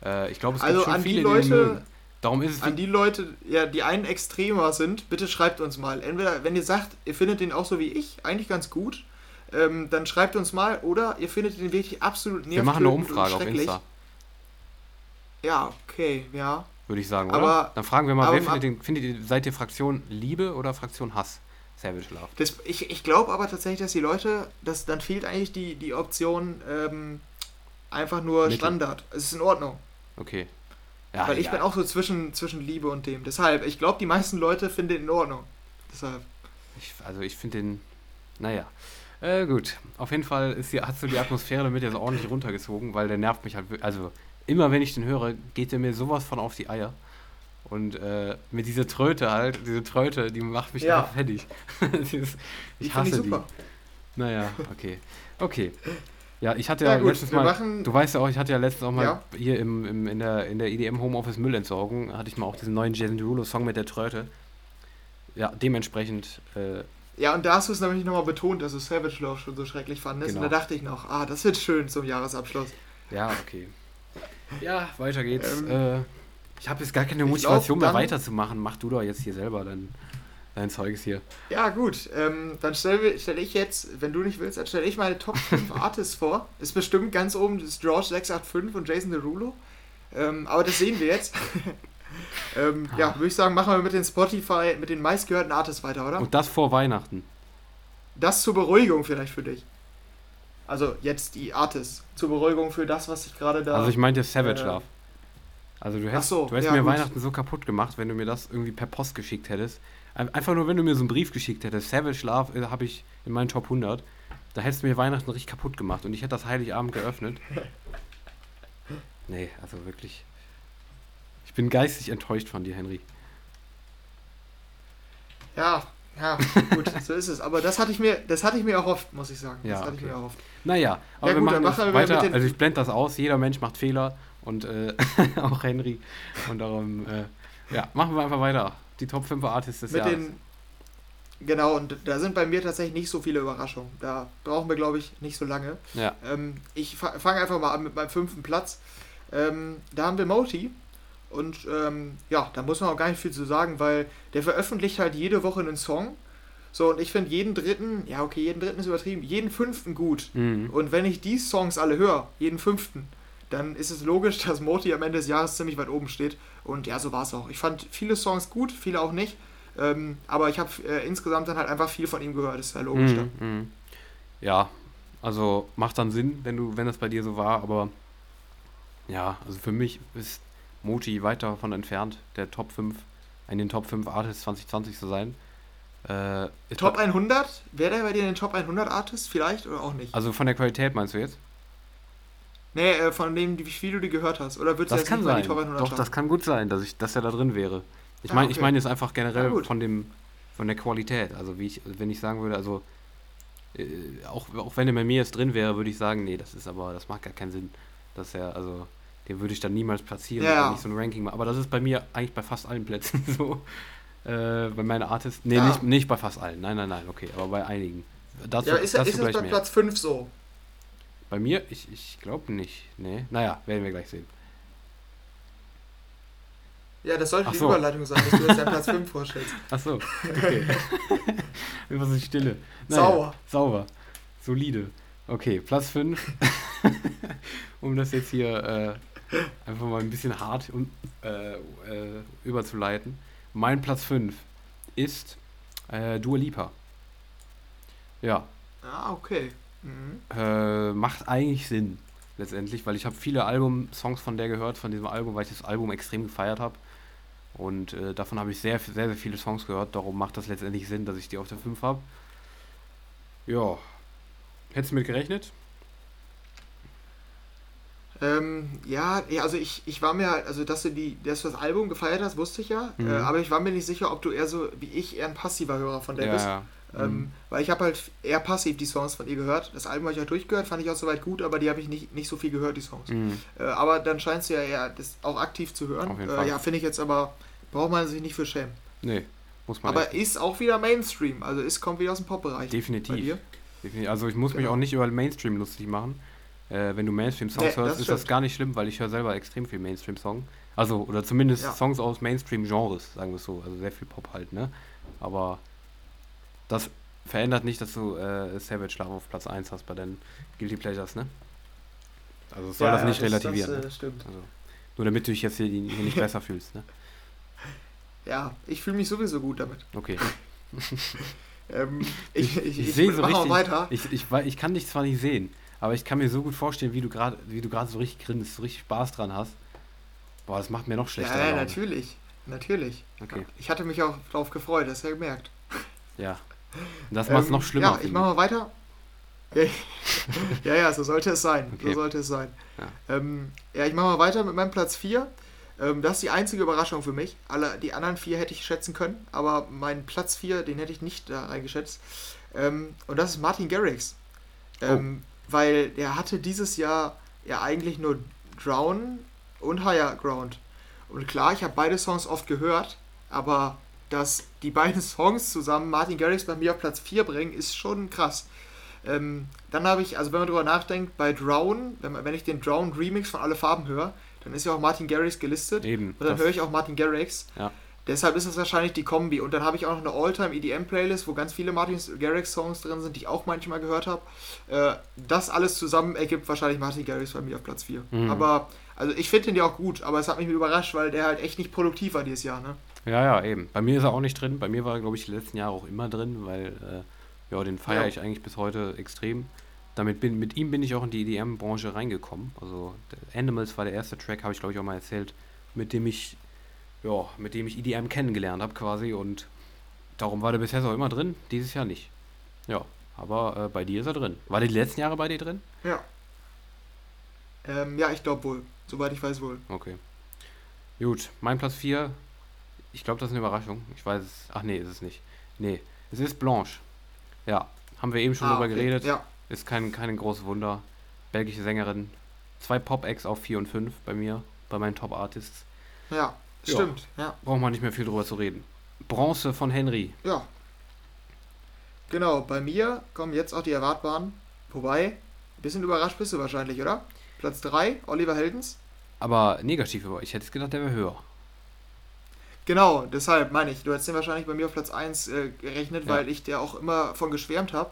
äh, ich glaube, es Also gibt schon an die viele, Leute- die den mögen. Darum ist es An die Leute, ja, die einen extremer sind, bitte schreibt uns mal. Entweder, wenn ihr sagt, ihr findet den auch so wie ich, eigentlich ganz gut, ähm, dann schreibt uns mal, oder ihr findet den wirklich absolut wir machen eine Umfrage auf. Insta, Ja, okay, ja. Würde ich sagen, oder? Aber- Dann fragen wir mal, wer findet den, findet ihr, seid ihr Fraktion Liebe oder Fraktion Hass? Savage Love. Das, ich ich glaube aber tatsächlich, dass die Leute, dass dann fehlt eigentlich die, die Option ähm, einfach nur Mittel. Standard. Es ist in Ordnung. Okay. Ja, Weil ich ja. bin auch so zwischen, zwischen Liebe und dem. Deshalb, ich glaube, die meisten Leute finden den in Ordnung. Deshalb. Ich, also ich finde den, naja. Äh, gut, auf jeden Fall ist die, hast du die Atmosphäre damit jetzt ordentlich runtergezogen, weil der nervt mich halt, also immer wenn ich den höre, geht der mir sowas von auf die Eier. Und äh, mit dieser Tröte halt, diese Tröte, die macht mich Ja. fertig. Die ich finde hasse ich super. die. Naja, okay. Okay. Ja, ich hatte Ja, ja, gut, letztens mal, machen- du weißt ja auch, ich hatte ja letztens auch mal Ja. hier im, im, in der, in der EDM Homeoffice Müllentsorgung, hatte ich mal auch diesen neuen Jason Derulo Song mit der Tröte. Ja, dementsprechend äh, Ja, und da hast du es nämlich nochmal betont, dass du Savage Love schon so schrecklich fandest. Genau. Und da dachte ich noch, ah, das wird schön zum Jahresabschluss. Ja, okay. Ja, weiter geht's. Ähm, äh, ich habe jetzt gar keine Motivation glaub, mehr weiterzumachen. Mach du doch jetzt hier selber dein, dein Zeugs hier. Ja, gut. Ähm, dann stelle stell ich jetzt, wenn du nicht willst, dann stelle ich meine Top 5 Artists vor. Ist bestimmt ganz oben das ist George 685 und Jason Derulo. Ähm, aber das sehen wir jetzt. ähm, Ah. Ja, würde ich sagen, machen wir mit den Spotify, mit den meistgehörten Artists weiter, oder? Und das vor Weihnachten. Das zur Beruhigung vielleicht für dich. Also jetzt die Artists. Zur Beruhigung für das, was ich gerade da. Also ich meinte Savage äh, Love. Also du hättest, so, du hättest ja, mir gut. Weihnachten so kaputt gemacht, wenn du mir das irgendwie per Post geschickt hättest. Ein- Einfach nur, wenn du mir so einen Brief geschickt hättest. Savage Love äh, habe ich in meinen Top 100. Da hättest du mir Weihnachten richtig kaputt gemacht und ich hätte das Heiligabend geöffnet. Nee, also wirklich. Ich bin geistig enttäuscht von dir, Henry. Ja, ja, gut, so ist es. Aber das hatte ich mir, das hatte ich mir erhofft, muss ich sagen. Ja, das hatte ich okay. mir erhofft. Naja, aber Ja, wir gut, machen das machen wir weiter. Also ich blende das aus, jeder Mensch macht Fehler und äh, auch Henry. Und darum, äh, ja, machen wir einfach weiter. Die Top 5 Artists des Mit Jahres. den. Genau, und da sind bei mir tatsächlich nicht so viele Überraschungen. Da brauchen wir, glaube ich, nicht so lange. ja, Ähm, ich fa- fange einfach mal an mit meinem fünften Platz. Ähm, da haben wir Moti. Und ähm, ja, da muss man auch gar nicht viel zu sagen, weil der veröffentlicht halt jede Woche einen Song. So, und ich finde jeden dritten, ja, okay, jeden dritten ist übertrieben, jeden fünften gut. mhm. Und wenn ich die Songs alle höre, jeden fünften, dann ist es logisch, dass Moti am Ende des Jahres ziemlich weit oben steht. Und ja, so war es auch. Ich fand viele Songs gut, viele auch nicht. Ähm, aber ich habe äh, insgesamt dann halt einfach viel von ihm gehört. Das ist ja logisch. Mhm, mhm. Ja, also macht dann Sinn, wenn du, wenn das bei dir so war, aber ja, also für mich ist Moti weit davon entfernt, der Top 5, in den Top 5 Artists 2020 zu sein. Äh, Top 100? Wäre der bei dir in den Top 100 Artists vielleicht oder auch nicht? Also von der Qualität meinst du jetzt? Nee, äh, von dem, wie viel du die gehört hast. Oder würdest das du jetzt nicht sein. mal die Top 100 Doch, schaffen? das kann gut sein, dass, ich, dass er da drin wäre. Ich Ah, meine okay. ich meine jetzt einfach generell Ja, von dem von der Qualität. Also wie ich, wenn ich sagen würde, also äh, auch, auch wenn er bei mir jetzt drin wäre, würde ich sagen, nee, das ist aber, das macht gar keinen Sinn. Dass er, also, den würde ich dann niemals platzieren, Ja. wenn ich so ein Ranking mache. Aber das ist bei mir eigentlich bei fast allen Plätzen so. Äh, bei meinen Artists. Nee, Ja. nicht, nicht bei fast allen. Nein, nein, nein, okay, aber bei einigen. Dazu, ja, ist, dazu ist es bei mehr. Platz 5 so? Bei mir, ich, ich glaube nicht. Nee. Naja, werden wir gleich sehen. Ja, das sollte Ach die so. Überleitung sein, dass du jetzt deinen Platz 5 vorstellst. Achso, okay. Immer so Stille. Sauber. Sauber. Solide. Okay, Platz 5. um das jetzt hier äh, einfach mal ein bisschen hart um, äh, äh, überzuleiten. Mein Platz 5 ist äh, Dua Lipa. Ja, Ah, okay. Mhm. äh, macht eigentlich Sinn, letztendlich, weil ich habe viele Album-Songs von der gehört, von diesem Album, weil ich das Album extrem gefeiert habe. Und äh, davon habe ich sehr, sehr, sehr viele Songs gehört. Darum macht das letztendlich Sinn, dass ich die auf der 5 habe. Ja. Hättest du mit gerechnet? Ähm, ja, ja, also ich, ich war mir also dass du die, dass du das Album gefeiert hast, wusste ich ja, Mhm. äh, aber ich war mir nicht sicher, ob du eher so wie ich eher ein passiver Hörer von der bist. ja. Ähm, Mhm. Weil ich habe halt eher passiv die Songs von ihr gehört. Das Album habe ich auch durchgehört, fand ich auch soweit gut, aber die habe ich nicht, nicht so viel gehört, die Songs. Mhm. Äh, aber dann scheinst du ja eher das auch aktiv zu hören. Äh, ja, finde ich jetzt aber, braucht man sich nicht für schämen. Nee, muss man Aber echt- ist auch wieder Mainstream, also ist, kommt wieder aus dem Pop-Bereich. Definitiv. definitiv. Also ich muss mich Genau. auch nicht über Mainstream lustig machen. Äh, wenn du Mainstream-Songs Nee, hörst, das ist das gar nicht schlimm, weil ich höre selber extrem viel Mainstream-Song. Also, oder zumindest Ja. Songs aus Mainstream-Genres, sagen wir es so. Also sehr viel Pop halt, ne? Aber das verändert nicht, dass du äh, Savage Love auf Platz 1 hast bei deinen Guilty Pleasures, ne? Also soll das nicht relativieren. Das, ne? äh, stimmt. also, nur damit du dich jetzt hier, hier nicht besser fühlst, ne? Ja, ich fühle mich sowieso gut damit. Okay. Ähm, ich ich, ich, sehe so mach mal richtig. weiter. Ich, ich, ich kann dich zwar nicht sehen, aber ich kann mir so gut vorstellen, wie du gerade, wie du gerade so richtig grinst, so richtig Spaß dran hast. Boah, das macht mir noch schlechter. Ja, ja, natürlich. Natürlich. Okay. Ich hatte mich auch darauf gefreut, das hast du ja gemerkt. Ja. Und das macht es Ähm, noch schlimmer. Ja, ich finde mach mal weiter. Ja, ja, so sollte es sein. Okay. So sollte es sein. Ja. Ähm, ja, ich mache mal weiter mit meinem Platz 4. Ähm, das ist die einzige Überraschung für mich. Alle, die anderen vier hätte ich schätzen können, aber meinen Platz 4, den hätte ich nicht da reingeschätzt. Ähm, und das ist Martin Garrix. Ähm, Weil der hatte dieses Jahr ja eigentlich nur Drown und Higher Ground. Und klar, ich habe beide Songs oft gehört, aber dass die beiden Songs zusammen Martin Garrix bei mir auf Platz 4 bringen, ist schon krass. Ähm, dann habe ich, also wenn man drüber nachdenkt, bei Drown, wenn, man, wenn ich den Drown Remix von Alle Farben höre, dann ist ja auch Martin Garrix gelistet. Eben. Und dann höre ich auch Martin Garrix. Ja. Deshalb ist es wahrscheinlich die Kombi. Und dann habe ich auch noch eine All-Time EDM-Playlist, wo ganz viele Martin Garrix-Songs drin sind, die ich auch manchmal gehört habe. Äh, das alles zusammen ergibt wahrscheinlich Martin Garrix bei mir auf Platz 4. Mhm. Aber, also ich finde den ja auch gut, aber es hat mich überrascht, weil der halt echt nicht produktiv war dieses Jahr, ne? Ja, ja, eben. Bei mir ist er auch nicht drin. Bei mir war er, glaube ich, die letzten Jahre auch immer drin, weil äh, ja, den feiere Ja. ich eigentlich bis heute extrem. Damit bin, mit ihm bin ich auch in die EDM-Branche reingekommen. Also Animals war der erste Track, habe ich glaube ich auch mal erzählt, mit dem ich ja, mit dem ich EDM kennengelernt habe quasi und darum war der bisher auch immer drin, dieses Jahr nicht. Ja, aber äh, bei dir ist er drin. War der die letzten Jahre bei dir drin? Ja. Ähm, ja, ich glaube wohl. Soweit ich weiß wohl. Okay. Gut, mein Platz 4. Ich glaube, das ist eine Überraschung. Ich weiß es. Ach nee, ist es nicht. Nee, es ist Blanche. Ja, haben wir eben schon Ah, drüber okay. geredet. Ja. Ist kein, kein großes Wunder. Belgische Sängerin. Zwei Pop-Acts auf 4 und 5 bei mir, bei meinen Top-Artists. Ja, Ja. Stimmt. Ja. Braucht man nicht mehr viel drüber zu reden. Bronze von Henry. Ja. Genau, bei mir kommen jetzt auch die erwartbaren. Wobei, ein bisschen überrascht bist du wahrscheinlich, oder? Platz 3, Oliver Heldens. Aber negativ über. Ich hätte es gedacht, der wäre höher. Genau, deshalb meine ich, du hättest den wahrscheinlich bei mir auf Platz 1 äh, gerechnet, Ja. weil ich der auch immer von geschwärmt habe.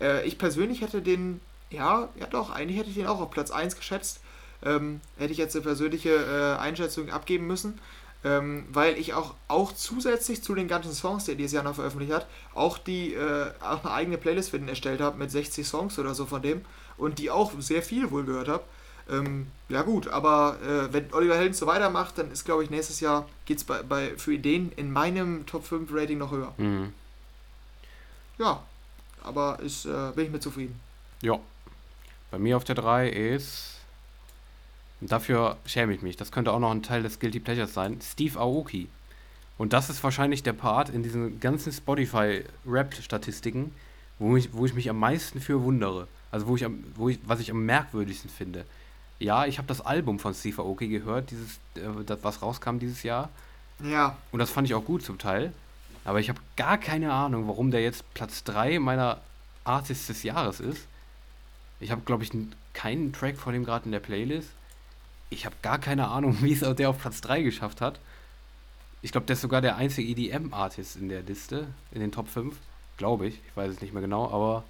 Äh, ich persönlich hätte den, ja, ja doch, eigentlich hätte ich den auch auf Platz 1 geschätzt. Ähm, hätte ich jetzt eine persönliche äh, Einschätzung abgeben müssen, ähm, weil ich auch, auch zusätzlich zu den ganzen Songs, die er dieses Jahr noch veröffentlicht hat, auch die äh, auch eine eigene Playlist für den erstellt habe mit 60 Songs oder so von dem und die auch sehr viel wohl gehört habe. Ähm, ja gut, aber äh, wenn Oliver Heldens so weitermacht, dann ist, glaube ich, nächstes Jahr geht es bei, bei, für Ideen in meinem Top 5 Rating noch höher. Mhm. Ja, aber ist, äh, bin ich mit zufrieden. Ja. Bei mir auf der 3 ist. Und dafür schäme ich mich. Das könnte auch noch ein Teil des Guilty Pleasures sein. Steve Aoki. Und das ist wahrscheinlich der Part in diesen ganzen Spotify-Rap-Statistiken, wo ich, wo ich mich am meisten für wundere. Also wo ich, am, wo ich was ich am merkwürdigsten finde. Ja, ich habe das Album von Steve Aoki gehört, dieses, äh, das, was rauskam dieses Jahr. Ja. Und das fand ich auch gut zum Teil. Aber ich habe gar keine Ahnung, warum der jetzt Platz 3 meiner Artists des Jahres ist. Ich habe, glaube ich, keinen Track von dem gerade in der Playlist. Ich habe gar keine Ahnung, wie es der auf Platz 3 geschafft hat. Ich glaube, der ist sogar der einzige EDM-Artist in der Liste, in den Top 5. Glaube ich. Ich weiß es nicht mehr genau, aber.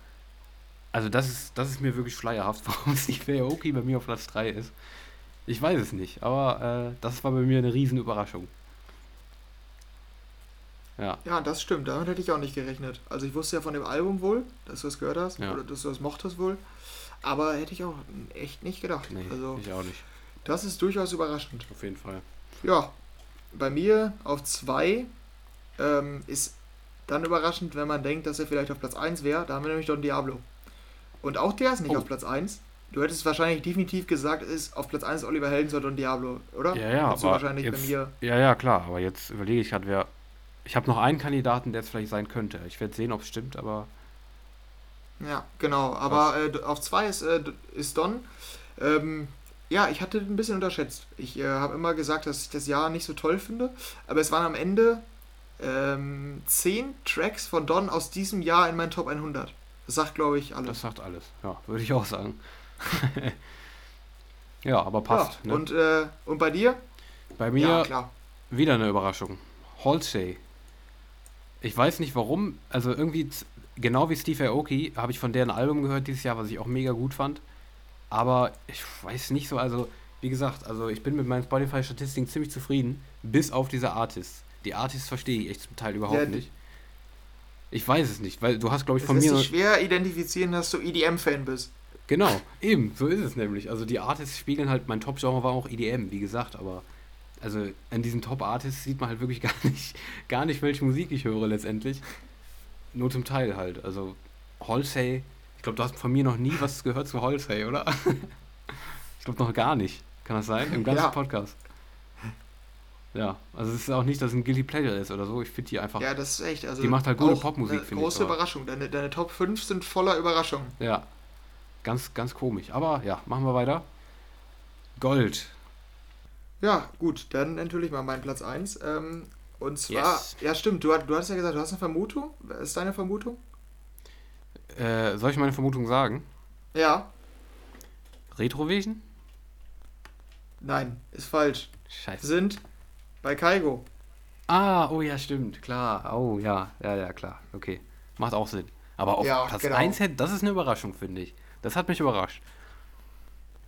Also, das ist, das ist mir wirklich schleierhaft, warum Steve Aoki bei mir auf Platz 3 ist. Ich weiß es nicht, aber äh, das war bei mir eine riesen Überraschung. Ja. Ja, das stimmt. Damit hätte ich auch nicht gerechnet. Also ich wusste ja von dem Album wohl, dass du es gehört hast ja. oder dass du es mochtest wohl. Aber hätte ich auch echt nicht gedacht. Nee, also, ich auch nicht. Das ist durchaus überraschend. Auf jeden Fall. Ja, bei mir auf 2 ähm, ist dann überraschend, wenn man denkt, dass er vielleicht auf Platz 1 wäre. Da haben wir nämlich Don Diablo. Und auch der ist nicht oh. auf Platz 1. Du hättest wahrscheinlich definitiv gesagt, ist auf Platz 1 Oliver Heldens oder Don Diablo, oder? Ja, ja, aber wahrscheinlich jetzt, bei mir. Ja, ja, klar. Aber jetzt überlege ich gerade, wer ich habe noch einen Kandidaten, der es vielleicht sein könnte. Ich werde sehen, ob es stimmt, aber. Ja, genau. Aber äh, auf zwei ist, äh, ist Don. Ähm, ja, ich hatte ein bisschen unterschätzt. Ich äh, habe immer gesagt, dass ich das Jahr nicht so toll finde. Aber es waren am Ende ähm, zehn Tracks von Don aus diesem Jahr in meinen Top 100. Das sagt, glaube ich, alles. Das sagt alles, ja, würde ich auch sagen. ja, aber passt. Ja, ne? und, äh, und bei dir? Bei mir ja, wieder eine Überraschung. Halsey ich weiß nicht warum, also irgendwie, genau wie Steve Aoki, habe ich von deren Album gehört dieses Jahr, was ich auch mega gut fand. Aber ich weiß nicht so, also wie gesagt, also ich bin mit meinen Spotify-Statistiken ziemlich zufrieden, bis auf diese Artists. Die Artists verstehe ich echt zum Teil überhaupt ja, nicht. Ich weiß es nicht, weil du hast, glaube ich, von es mir. Es ist schwer identifizieren, dass du EDM-Fan bist. Genau, eben, so ist es nämlich. Also die Artists spiegeln halt, mein Top-Genre war auch EDM, wie gesagt, aber also an diesen Top-Artists sieht man halt wirklich gar nicht, gar nicht, welche Musik ich höre letztendlich. Nur zum Teil halt. Also Halsey, ich glaube, du hast von mir noch nie was gehört zu Halsey, oder? ich glaube noch gar nicht. Kann das sein? Im ganzen ja. Podcast. Ja, also es ist auch nicht, dass es ein Guilty Pleasure ist oder so. Ich finde die einfach. Ja, das ist echt. Also die macht halt gute Popmusik, finde ich. Große Überraschung. Deine, deine Top 5 sind voller Überraschungen. Ja. Ganz, ganz komisch. Aber ja, machen wir weiter. Gold. Ja, gut, dann natürlich mal mein Platz 1. Ähm, und zwar, yes. ja stimmt, du, du hast ja gesagt, du hast eine Vermutung. Was ist deine Vermutung? Äh, soll ich meine Vermutung sagen? Ja. Retrovision? Nein, ist falsch. Scheiße. Sind bei Kaigo. Ah, oh ja, stimmt, klar. Oh ja, ja, ja, klar. Okay. Macht auch Sinn. Aber auf ja, Platz genau. 1, das ist eine Überraschung, finde ich. Das hat mich überrascht.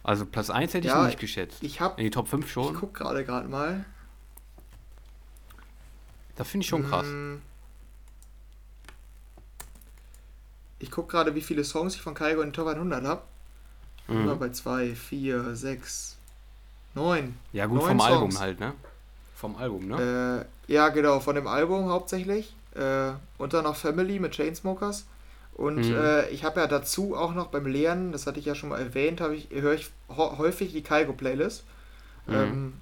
Also Platz 1 hätte ich ja, nicht geschätzt. Ich hab, In die Top 5 schon. Ich guck gerade gerade mal. Das finde ich schon krass. Mm. Ich guck gerade, wie viele Songs ich von Kaigo in den Top 100 habe. Mhm. Immer bei 2, 4, 6, 9. Ja, gut, vom Songs. Album halt, ne? Vom Album, ne? Äh, ja, genau, von dem Album hauptsächlich. Äh, und dann noch Family mit Chainsmokers. Und mhm. äh, ich habe ja dazu auch noch beim Lernen, das hatte ich ja schon mal erwähnt, ich, höre ich häufig die Kaigo-Playlist. Mhm. Ähm,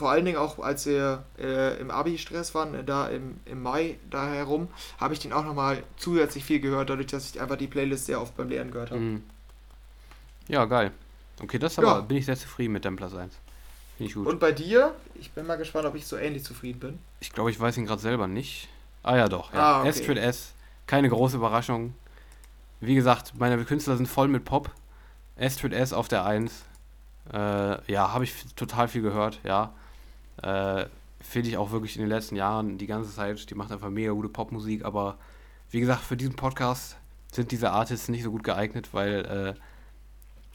vor allen Dingen auch, als wir äh, im Abi-Stress waren, äh, da im, im Mai da herum, habe ich den auch nochmal zusätzlich viel gehört, dadurch, dass ich einfach die Playlist sehr oft beim Lernen gehört habe. Mhm. Ja, geil. Okay, das aber ja. bin ich sehr zufrieden mit dem Platz 1. Finde ich gut. Und bei dir? Ich bin mal gespannt, ob ich so ähnlich zufrieden bin. Ich glaube, ich weiß ihn gerade selber nicht. Ah ja, doch. Ja. Ah, okay. S für S. Keine große Überraschung. Wie gesagt, meine Künstler sind voll mit Pop. Astrid S auf der 1. Äh, ja, habe ich total viel gehört, ja. Äh, Finde ich auch wirklich in den letzten Jahren die ganze Zeit. Die macht einfach mega gute Popmusik, aber wie gesagt, für diesen Podcast sind diese Artists nicht so gut geeignet, weil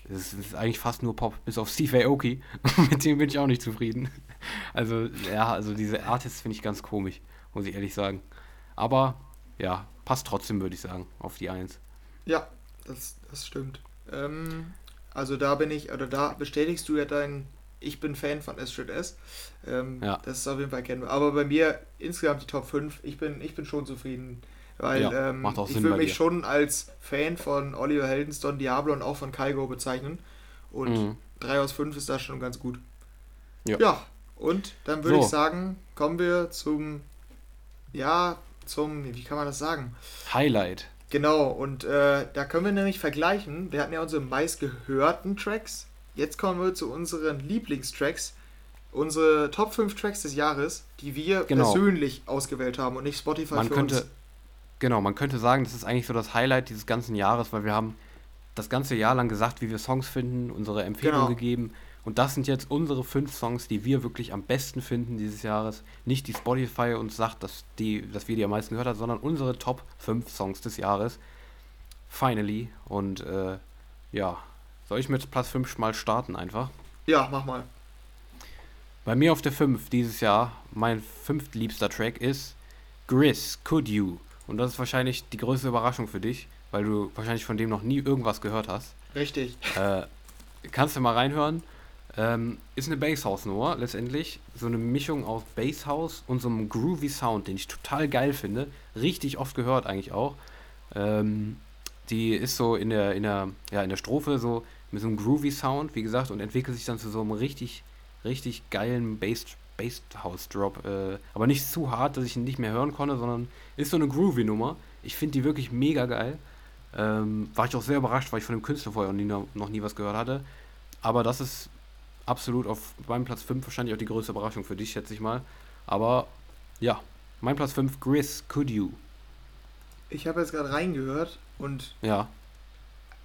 äh, es ist eigentlich fast nur Pop, bis auf Steve Aoki. Mit dem bin ich auch nicht zufrieden. Also, ja, also diese Artists finde ich ganz komisch, muss ich ehrlich sagen. Aber ja, passt trotzdem, würde ich sagen, auf die 1. Ja, das, das stimmt. Ähm, Also da bin ich, oder da bestätigst du ja dein, ich bin Fan von Astrid S. Ähm, ja. Das ist auf jeden Fall kennbar. Aber bei mir insgesamt die Top 5, ich bin, ich bin schon zufrieden. Weil ja, ähm, ich will mich dir. schon als Fan von Oliver Heldens, Don Diablo und auch von Kaigo bezeichnen. Und mhm. 3 aus 5 ist da schon ganz gut. Ja, ja und dann würde so. ich sagen, kommen wir zum, ja, zum, wie kann man das sagen? Highlight. Genau, und äh, da können wir nämlich vergleichen. Wir hatten ja unsere meistgehörten Tracks. Jetzt kommen wir zu unseren Lieblingstracks. Unsere Top 5 Tracks des Jahres, die wir genau. persönlich ausgewählt haben und nicht Spotify man für könnte, uns. Genau, man könnte sagen, das ist eigentlich so das Highlight dieses ganzen Jahres, weil wir haben das ganze Jahr lang gesagt, wie wir Songs finden, unsere Empfehlungen genau. gegeben. Und das sind jetzt unsere fünf Songs, die wir wirklich am besten finden dieses Jahres. Nicht die Spotify uns sagt, dass, die, dass wir die am meisten gehört haben, sondern unsere Top 5 Songs des Jahres. Finally. Und äh, ja, soll ich mit Platz 5 mal starten einfach? Ja, mach mal. Bei mir auf der 5 dieses Jahr, mein fünftliebster Track ist Gris, Could You. Und das ist wahrscheinlich die größte Überraschung für dich, weil du wahrscheinlich von dem noch nie irgendwas gehört hast. Richtig. Äh, kannst du mal reinhören. Ähm, ist eine Basshouse-Nummer letztendlich. So eine Mischung aus Basshouse und so einem groovy Sound, den ich total geil finde. Richtig oft gehört eigentlich auch. Ähm, die ist so in der, in der, ja, in der Strophe so mit so einem groovy Sound, wie gesagt, und entwickelt sich dann zu so einem richtig, richtig geilen Bass, Bass House Drop. Äh, aber nicht zu hart, dass ich ihn nicht mehr hören konnte, sondern ist so eine groovy Nummer. Ich finde die wirklich mega geil. Ähm, war ich auch sehr überrascht, weil ich von dem Künstler vorher noch nie, noch nie was gehört hatte. Aber das ist absolut auf meinem Platz 5 wahrscheinlich auch die größte Überraschung für dich, schätze ich mal. Aber ja, mein Platz 5, Gris, Could You. Ich habe jetzt gerade reingehört und ja.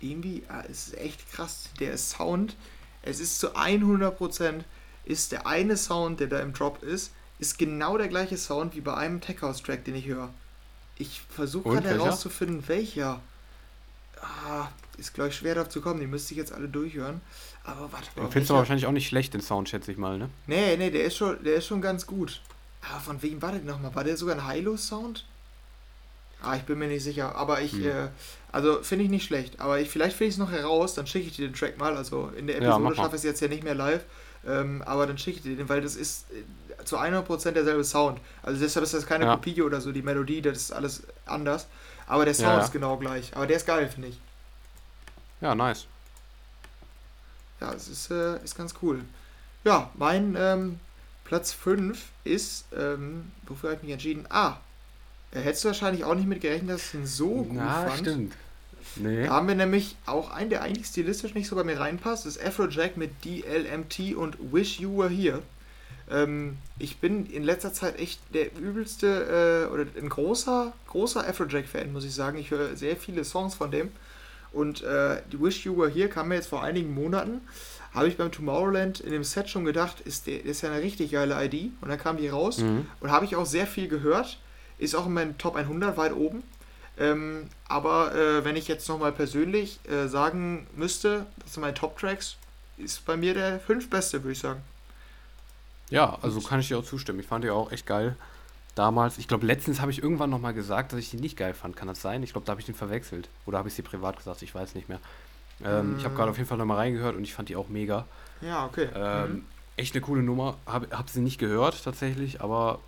Irgendwie, ah, es ist echt krass, der Sound, es ist zu 100% ist der eine Sound, der da im Drop ist, ist genau der gleiche Sound wie bei einem Tech House Track, den ich höre. Ich versuche gerade herauszufinden, welcher. Ah, ist, glaube ich, schwer darauf zu kommen. Die müsste ich jetzt alle durchhören. Aber warte mal. Findest du wahrscheinlich auch nicht schlecht, den Sound, schätze ich mal, ne? Nee, nee, der ist schon, der ist schon ganz gut. Aber von wem war der nochmal? War der sogar ein Hilo-Sound? Ah, ich bin mir nicht sicher. Aber ich, hm. äh, also finde ich nicht schlecht. Aber ich, vielleicht finde ich es noch heraus, dann schicke ich dir den Track mal. Also in der Episode ja, schaffe ich es jetzt ja nicht mehr live. Ähm, aber dann schicke ich dir den, weil das ist äh, zu 100% derselbe Sound. Also deshalb ist das keine ja. Kopie oder so. Die Melodie, das ist alles anders. Aber der Sound ja, ist genau gleich. Aber der ist geil, finde ich. Ja, nice. Ja, es ist, äh, ist ganz cool. Ja, mein ähm, Platz 5 ist, ähm, wofür habe ich mich entschieden? Ah, hättest du wahrscheinlich auch nicht mit gerechnet, dass ich ihn so gut Na, fand. stimmt. Nee. Da haben wir nämlich auch einen, der eigentlich stilistisch nicht so bei mir reinpasst. Das ist Afrojack mit DLMT und Wish You Were Here. Ähm, ich bin in letzter Zeit echt der übelste äh, oder ein großer, großer Afrojack-Fan, muss ich sagen. Ich höre sehr viele Songs von dem. Und äh, die Wish You Were Here kam mir jetzt vor einigen Monaten. Habe ich beim Tomorrowland in dem Set schon gedacht, ist, der, ist ja eine richtig geile ID. Und dann kam die raus. Mhm. Und habe ich auch sehr viel gehört. Ist auch in meinen Top 100 weit oben. Ähm, aber äh, wenn ich jetzt nochmal persönlich äh, sagen müsste, das sind meine Top-Tracks, ist bei mir der fünf beste, würde ich sagen. Ja, also kann ich dir auch zustimmen. Ich fand die auch echt geil damals. Ich glaube, letztens habe ich irgendwann nochmal gesagt, dass ich die nicht geil fand. Kann das sein? Ich glaube, da habe ich den verwechselt. Oder habe ich sie privat gesagt? Ich weiß nicht mehr. Ähm, mm. Ich habe gerade auf jeden Fall nochmal reingehört und ich fand die auch mega. Ja, okay. Ähm, mhm. Echt eine coole Nummer. Habe hab sie nicht gehört tatsächlich, aber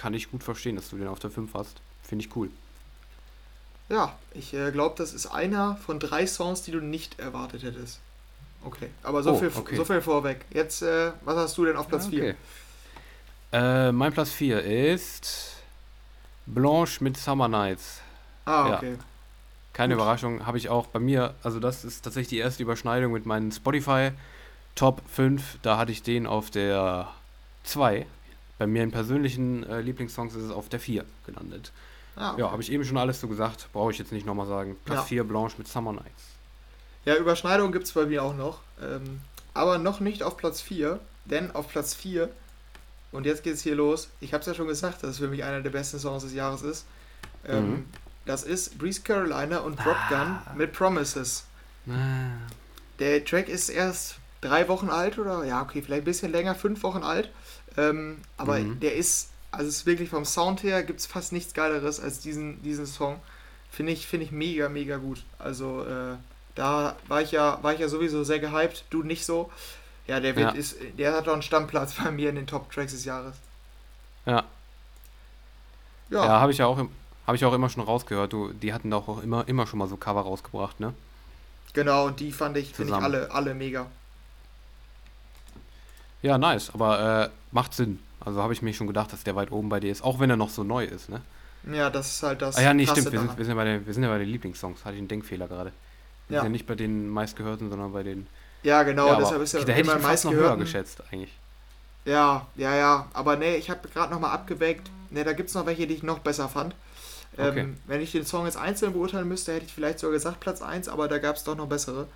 kann ich gut verstehen, dass du den auf der 5 hast. Finde ich cool. Ja, ich äh, glaube, das ist einer von drei Songs, die du nicht erwartet hättest. Okay, aber so, oh, viel, okay. so viel vorweg. Jetzt, äh, was hast du denn auf Platz 4? Ja, okay. Äh, mein Platz 4 ist Blanche mit Summer Nights. Ah, okay. Ja. Keine Gut. Überraschung, habe ich auch bei mir, also das ist tatsächlich die erste Überschneidung mit meinen Spotify Top 5. Da hatte ich den auf der 2. Bei mir in persönlichen äh, Lieblingssongs ist es auf der 4 gelandet. Ah, okay. Ja, habe ich eben schon alles so gesagt, brauche ich jetzt nicht nochmal sagen. Platz ja. 4 Blanche mit Summer Nights. Ja, Überschneidung gibt es bei mir auch noch. Ähm, aber noch nicht auf Platz 4, denn auf Platz 4 und jetzt geht es hier los. Ich habe es ja schon gesagt, dass es für mich einer der besten Songs des Jahres ist. Ähm, mhm. Das ist Breeze Carolina und Drop Gun ah. mit Promises. Ah. Der Track ist erst drei Wochen alt oder ja, okay, vielleicht ein bisschen länger, fünf Wochen alt. Ähm, aber mhm. der ist, also es ist wirklich vom Sound her gibt es fast nichts Geileres als diesen, diesen Song. Finde ich, find ich mega, mega gut. Also äh, Da war ich ja, war ich ja sowieso sehr gehypt, du nicht so. Ja, der wird, ja. Ist, der hat doch einen Stammplatz bei mir in den Top-Tracks des Jahres. Ja. Ja, ja habe ich ja auch, habe ich auch immer schon rausgehört. Du, die hatten doch auch immer, immer schon mal so Cover rausgebracht, ne? Genau, und die fand ich, finde ich alle, alle mega. Ja, nice, aber äh, macht Sinn. Also habe ich mir schon gedacht, dass der weit oben bei dir ist, auch wenn er noch so neu ist, ne? Ja, das ist halt das. Ah ja, nee, stimmt, wir sind, wir, sind ja bei den, wir sind ja bei den Lieblingssongs. Hatte ich einen Denkfehler gerade. Wir ja. sind ja nicht bei den meistgehörten, sondern bei den. Ja, genau, ja, deshalb ist ja Da hätte ich fast noch höher geschätzt, eigentlich. Ja, ja, ja. Aber nee, ich habe gerade nochmal abgewägt. Ne, da gibt es noch welche, die ich noch besser fand. Ähm, okay. wenn ich den Song jetzt einzeln beurteilen müsste, hätte ich vielleicht sogar gesagt Platz 1, aber da gab es doch noch bessere.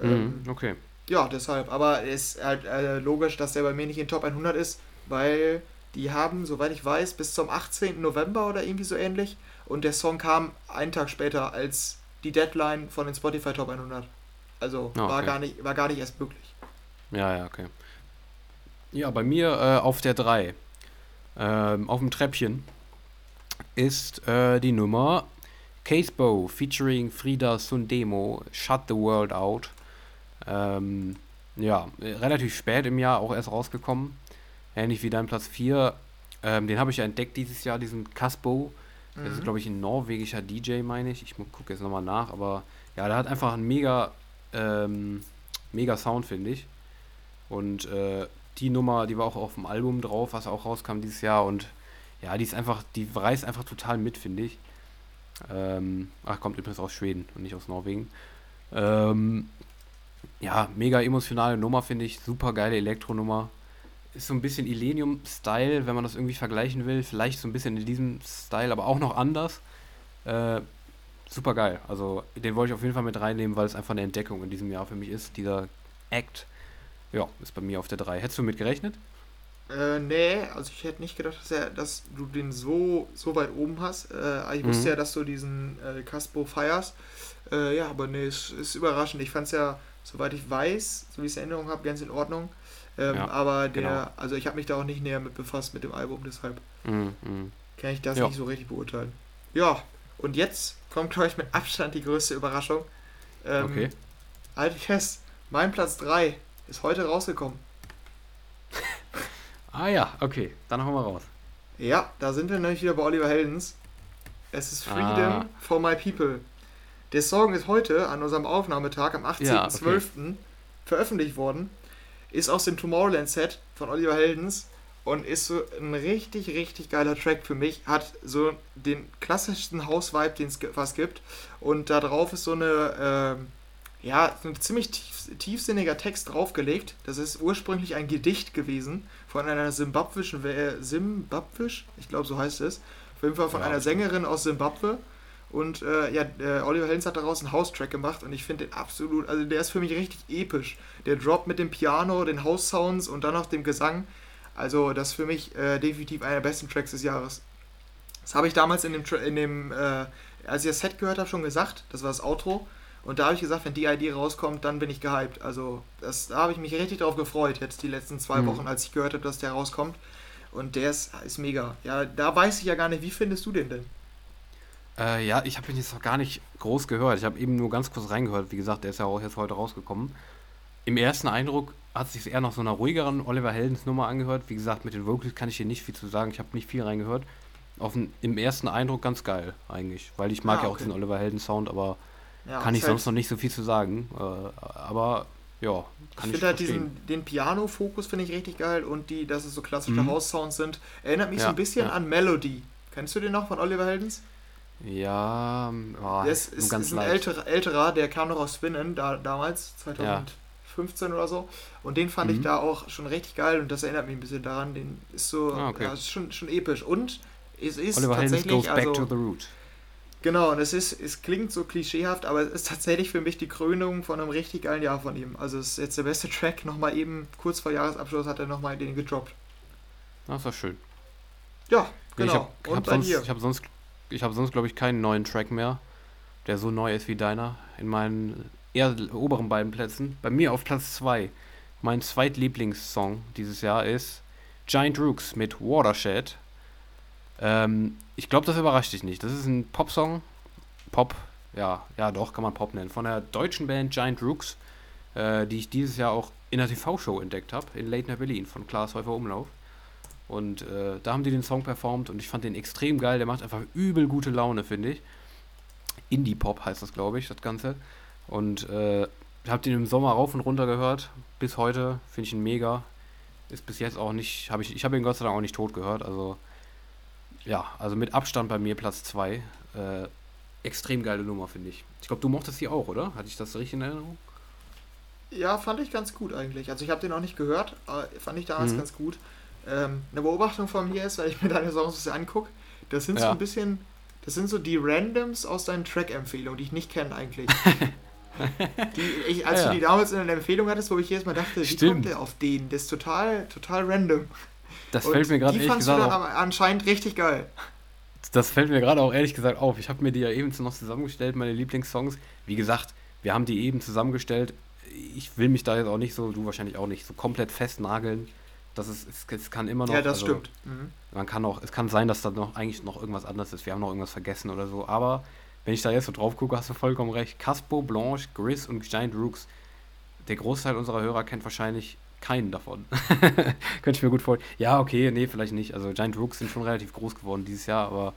Ähm, mhm, okay. Ja, deshalb. Aber es ist halt äh, logisch, dass der bei mir nicht in Top 100 ist, weil die haben, soweit ich weiß, bis zum 18. November oder irgendwie so ähnlich. Und der Song kam einen Tag später als die Deadline von den Spotify Top 100. Also oh, okay. war, gar nicht, war gar nicht erst möglich. Ja, ja, okay. Ja, bei mir äh, auf der 3, ähm, auf dem Treppchen, ist äh, die Nummer Casebow featuring Frida Sundemo, Shut the World Out. Ähm, ja, relativ spät im Jahr auch erst rausgekommen. Ähnlich wie dein Platz 4. Ähm, den habe ich ja entdeckt dieses Jahr, diesen Casbo. Das ist, mhm. glaube ich, ein norwegischer DJ, meine ich. Ich gucke jetzt nochmal nach, aber ja, der hat einfach einen mega, ähm, mega Sound, finde ich. Und äh, die Nummer, die war auch auf dem Album drauf, was auch rauskam dieses Jahr. Und ja, die ist einfach, die reißt einfach total mit, finde ich. Ähm, ach, kommt übrigens aus Schweden und nicht aus Norwegen. Ähm, ja, mega emotionale Nummer, finde ich. Super geile Elektronummer. Ist so ein bisschen Illenium-Style, wenn man das irgendwie vergleichen will. Vielleicht so ein bisschen in diesem Style, aber auch noch anders. Äh, super geil. Also, den wollte ich auf jeden Fall mit reinnehmen, weil es einfach eine Entdeckung in diesem Jahr für mich ist. Dieser Act. Ja, ist bei mir auf der 3. Hättest du mit gerechnet? Äh, nee, also ich hätte nicht gedacht, dass, er, dass du den so, so weit oben hast. Äh, ich mhm. wusste ja, dass du diesen äh, Caspo feierst. Äh, ja, aber nee, es ist, ist überraschend. Ich fand es ja, soweit ich weiß, so wie ich es in Erinnerung habe, ganz in Ordnung. Ähm, ja, aber der, genau. also ich habe mich da auch nicht näher mit befasst mit dem Album, deshalb mhm. kann ich das ja. nicht so richtig beurteilen. Ja, und jetzt kommt, glaube ich, mit Abstand die größte Überraschung. Ähm, okay. Halte ich fest, mein Platz 3 ist heute rausgekommen. ah ja, okay, dann hauen wir raus. Ja, da sind wir nämlich wieder bei Oliver Heldens. Es ist Freedom ah. for My People. Der Song ist heute an unserem Aufnahmetag am 18.12. Ja, okay. veröffentlicht worden. Ist aus dem Tomorrowland-Set von Oliver Heldens und ist so ein richtig, richtig geiler Track für mich. Hat so den klassischsten House-Vibe, den es fast gibt. Und da drauf ist so eine, äh, ja, ein ziemlich tief, tiefsinniger Text draufgelegt. Das ist ursprünglich ein Gedicht gewesen von einer simbabwischen, äh, Simbabwisch, ich glaube so heißt es. Auf jeden Fall von ja, einer Sängerin aus Simbabwe. Und äh, ja, äh, Oliver Helms hat daraus einen House-Track gemacht und ich finde den absolut, also der ist für mich richtig episch. Der Drop mit dem Piano, den House-Sounds und dann noch dem Gesang. Also das ist für mich äh, definitiv einer der besten Tracks des Jahres. Das habe ich damals in dem, in dem äh, als ich das Set gehört habe, schon gesagt. Das war das Outro. Und da habe ich gesagt, wenn die ID rauskommt, dann bin ich gehypt. Also das, da habe ich mich richtig drauf gefreut, jetzt die letzten zwei mhm. Wochen, als ich gehört habe, dass der rauskommt. Und der ist, ist mega. Ja, da weiß ich ja gar nicht, wie findest du den denn? Äh, ja, ich habe ihn jetzt noch gar nicht groß gehört. Ich habe eben nur ganz kurz reingehört. Wie gesagt, der ist ja auch jetzt heute rausgekommen. Im ersten Eindruck hat es sich eher nach so einer ruhigeren Oliver Heldens Nummer angehört. Wie gesagt, mit den Vocals kann ich hier nicht viel zu sagen. Ich habe nicht viel reingehört. Auf den, Im ersten Eindruck ganz geil, eigentlich. Weil ich mag ah, ja auch diesen Oliver Helden Sound, aber ja, kann ich halt sonst noch nicht so viel zu sagen. Äh, aber ja, kann ich, ich finde halt diesen, den Piano-Fokus finde ich richtig geil und die, dass es so klassische mhm. House-Sounds sind, erinnert mich ja, so ein bisschen ja. an Melody. Kennst du den noch von Oliver Heldens? Ja, oh, der ist, ist, ist ein älterer, älterer, der kam noch aus Spinnen, da, damals, 2015 ja. oder so. Und den fand mhm. ich da auch schon richtig geil und das erinnert mich ein bisschen daran. Den ist so, ah, okay. ja, ist schon, schon episch. Und es ist Oliver tatsächlich. Goes back also, to the root. Genau, und es ist, es klingt so klischeehaft, aber es ist tatsächlich für mich die Krönung von einem richtig geilen Jahr von ihm. Also es ist jetzt der beste Track, nochmal eben kurz vor Jahresabschluss hat er nochmal den gedroppt. Das war schön. Ja, genau. Ich habe hab sonst, ich hab sonst ich habe sonst, glaube ich, keinen neuen Track mehr, der so neu ist wie deiner, in meinen eher oberen beiden Plätzen. Bei mir auf Platz 2, mein zweitlieblingssong dieses Jahr ist Giant Rooks mit Watershed. Ähm, ich glaube, das überrascht dich nicht. Das ist ein Popsong, Pop, ja, ja doch, kann man Pop nennen, von der deutschen Band Giant Rooks, äh, die ich dieses Jahr auch in der TV-Show entdeckt habe, in Night Berlin von Klaas Häufer Umlauf. Und äh, da haben die den Song performt und ich fand den extrem geil. Der macht einfach übel gute Laune, finde ich. Indie-Pop heißt das, glaube ich, das Ganze. Und äh, habe den im Sommer rauf und runter gehört. Bis heute finde ich ihn mega. Ist bis jetzt auch nicht, habe ich, ich habe ihn Gott sei Dank auch nicht tot gehört. Also, ja, also mit Abstand bei mir Platz 2. Äh, extrem geile Nummer, finde ich. Ich glaube, du mochtest die auch, oder? Hatte ich das richtig in Erinnerung? Ja, fand ich ganz gut eigentlich. Also ich habe den auch nicht gehört, aber fand ich damals mhm. ganz gut. Ähm, eine Beobachtung von mir ist, weil ich mir deine Songs angucke, das sind ja. so ein bisschen, das sind so die Randoms aus deinen Track-Empfehlungen, die ich nicht kenne eigentlich. die, ich, als ja, du die damals in der Empfehlung hattest, wo ich jedes Mal dachte, wie Stimmt. kommt der auf den? Das ist total, total random. Das fällt mir gerade ehrlich gesagt auch, anscheinend richtig geil. Das fällt mir gerade auch ehrlich gesagt auf. Ich habe mir die ja eben noch zusammengestellt, meine Lieblingssongs. Wie gesagt, wir haben die eben zusammengestellt. Ich will mich da jetzt auch nicht so, du wahrscheinlich auch nicht, so komplett festnageln. Das ist, es, es kann immer noch. Ja, das also, stimmt. Mhm. Man kann auch, es kann sein, dass da noch eigentlich noch irgendwas anderes ist. Wir haben noch irgendwas vergessen oder so. Aber wenn ich da jetzt so drauf gucke, hast du vollkommen recht. Caspo, Blanche, Gris und Giant Rooks. Der Großteil unserer Hörer kennt wahrscheinlich keinen davon. Könnte ich mir gut vorstellen. Ja, okay, nee, vielleicht nicht. Also Giant Rooks sind schon relativ groß geworden dieses Jahr, aber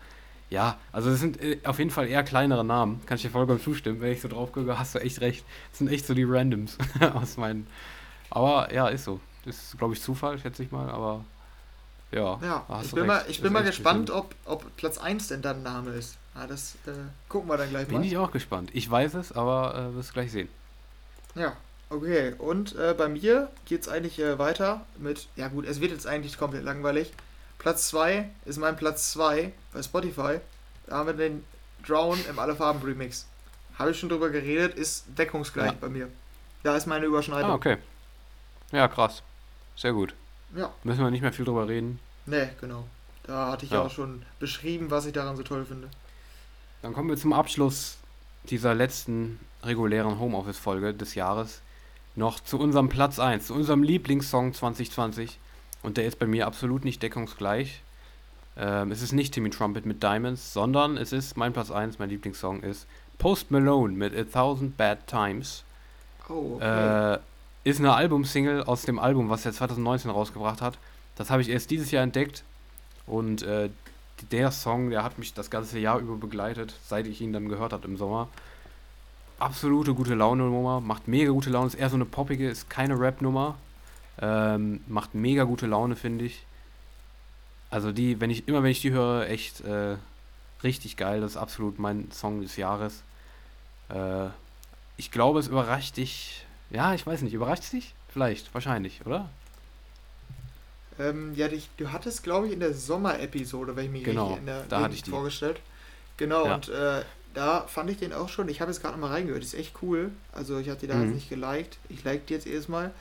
ja, also es sind äh, auf jeden Fall eher kleinere Namen. Kann ich dir vollkommen zustimmen. Wenn ich so drauf gucke, hast du echt recht. Das sind echt so die Randoms aus meinen. Aber ja, ist so. Ist, glaube ich, Zufall, schätze ich mal, aber ja. Ja, ich bin, mal, ich bin mal gespannt, ob, ob Platz 1 denn dann Name ist. Ah, das äh, gucken wir dann gleich bin mal. Bin ich auch gespannt. Ich weiß es, aber äh, wirst gleich sehen. Ja, okay. Und äh, bei mir geht es eigentlich äh, weiter mit, ja gut, es wird jetzt eigentlich komplett langweilig. Platz 2 ist mein Platz 2 bei Spotify. Da haben wir den Drown im Alle Farben Remix. Habe ich schon drüber geredet, ist deckungsgleich ja. bei mir. Da ist meine Überschneidung. Ah, okay. Ja, krass. Sehr gut. Ja. Müssen wir nicht mehr viel drüber reden. Nee, genau. Da hatte ich ja auch schon beschrieben, was ich daran so toll finde. Dann kommen wir zum Abschluss dieser letzten regulären Homeoffice-Folge des Jahres noch zu unserem Platz 1, zu unserem Lieblingssong 2020. Und der ist bei mir absolut nicht deckungsgleich. Ähm, es ist nicht Timmy Trumpet mit Diamonds, sondern es ist mein Platz 1, mein Lieblingssong ist Post Malone mit A Thousand Bad Times. Oh, okay. Äh, ist eine Albumsingle aus dem Album, was er 2019 rausgebracht hat. Das habe ich erst dieses Jahr entdeckt. Und äh, der Song, der hat mich das ganze Jahr über begleitet, seit ich ihn dann gehört habe im Sommer. Absolute gute Laune-Nummer, macht mega gute Laune, ist eher so eine poppige, ist keine Rap-Nummer. Ähm, macht mega gute Laune, finde ich. Also die, wenn ich, immer wenn ich die höre, echt äh, richtig geil. Das ist absolut mein Song des Jahres. Äh, ich glaube, es überrascht dich ja, ich weiß nicht. Überrascht es dich? Vielleicht, wahrscheinlich, oder? Ähm, ja, dich, du hattest, glaube ich, in der Sommer-Episode, wenn ich mich genau, richtig in der da hatte ich die. vorgestellt. Genau, ja. und äh, da fand ich den auch schon. Ich habe jetzt gerade mal reingehört. Ist echt cool. Also, ich hatte die da mhm. nicht geliked. Ich like die jetzt erstmal.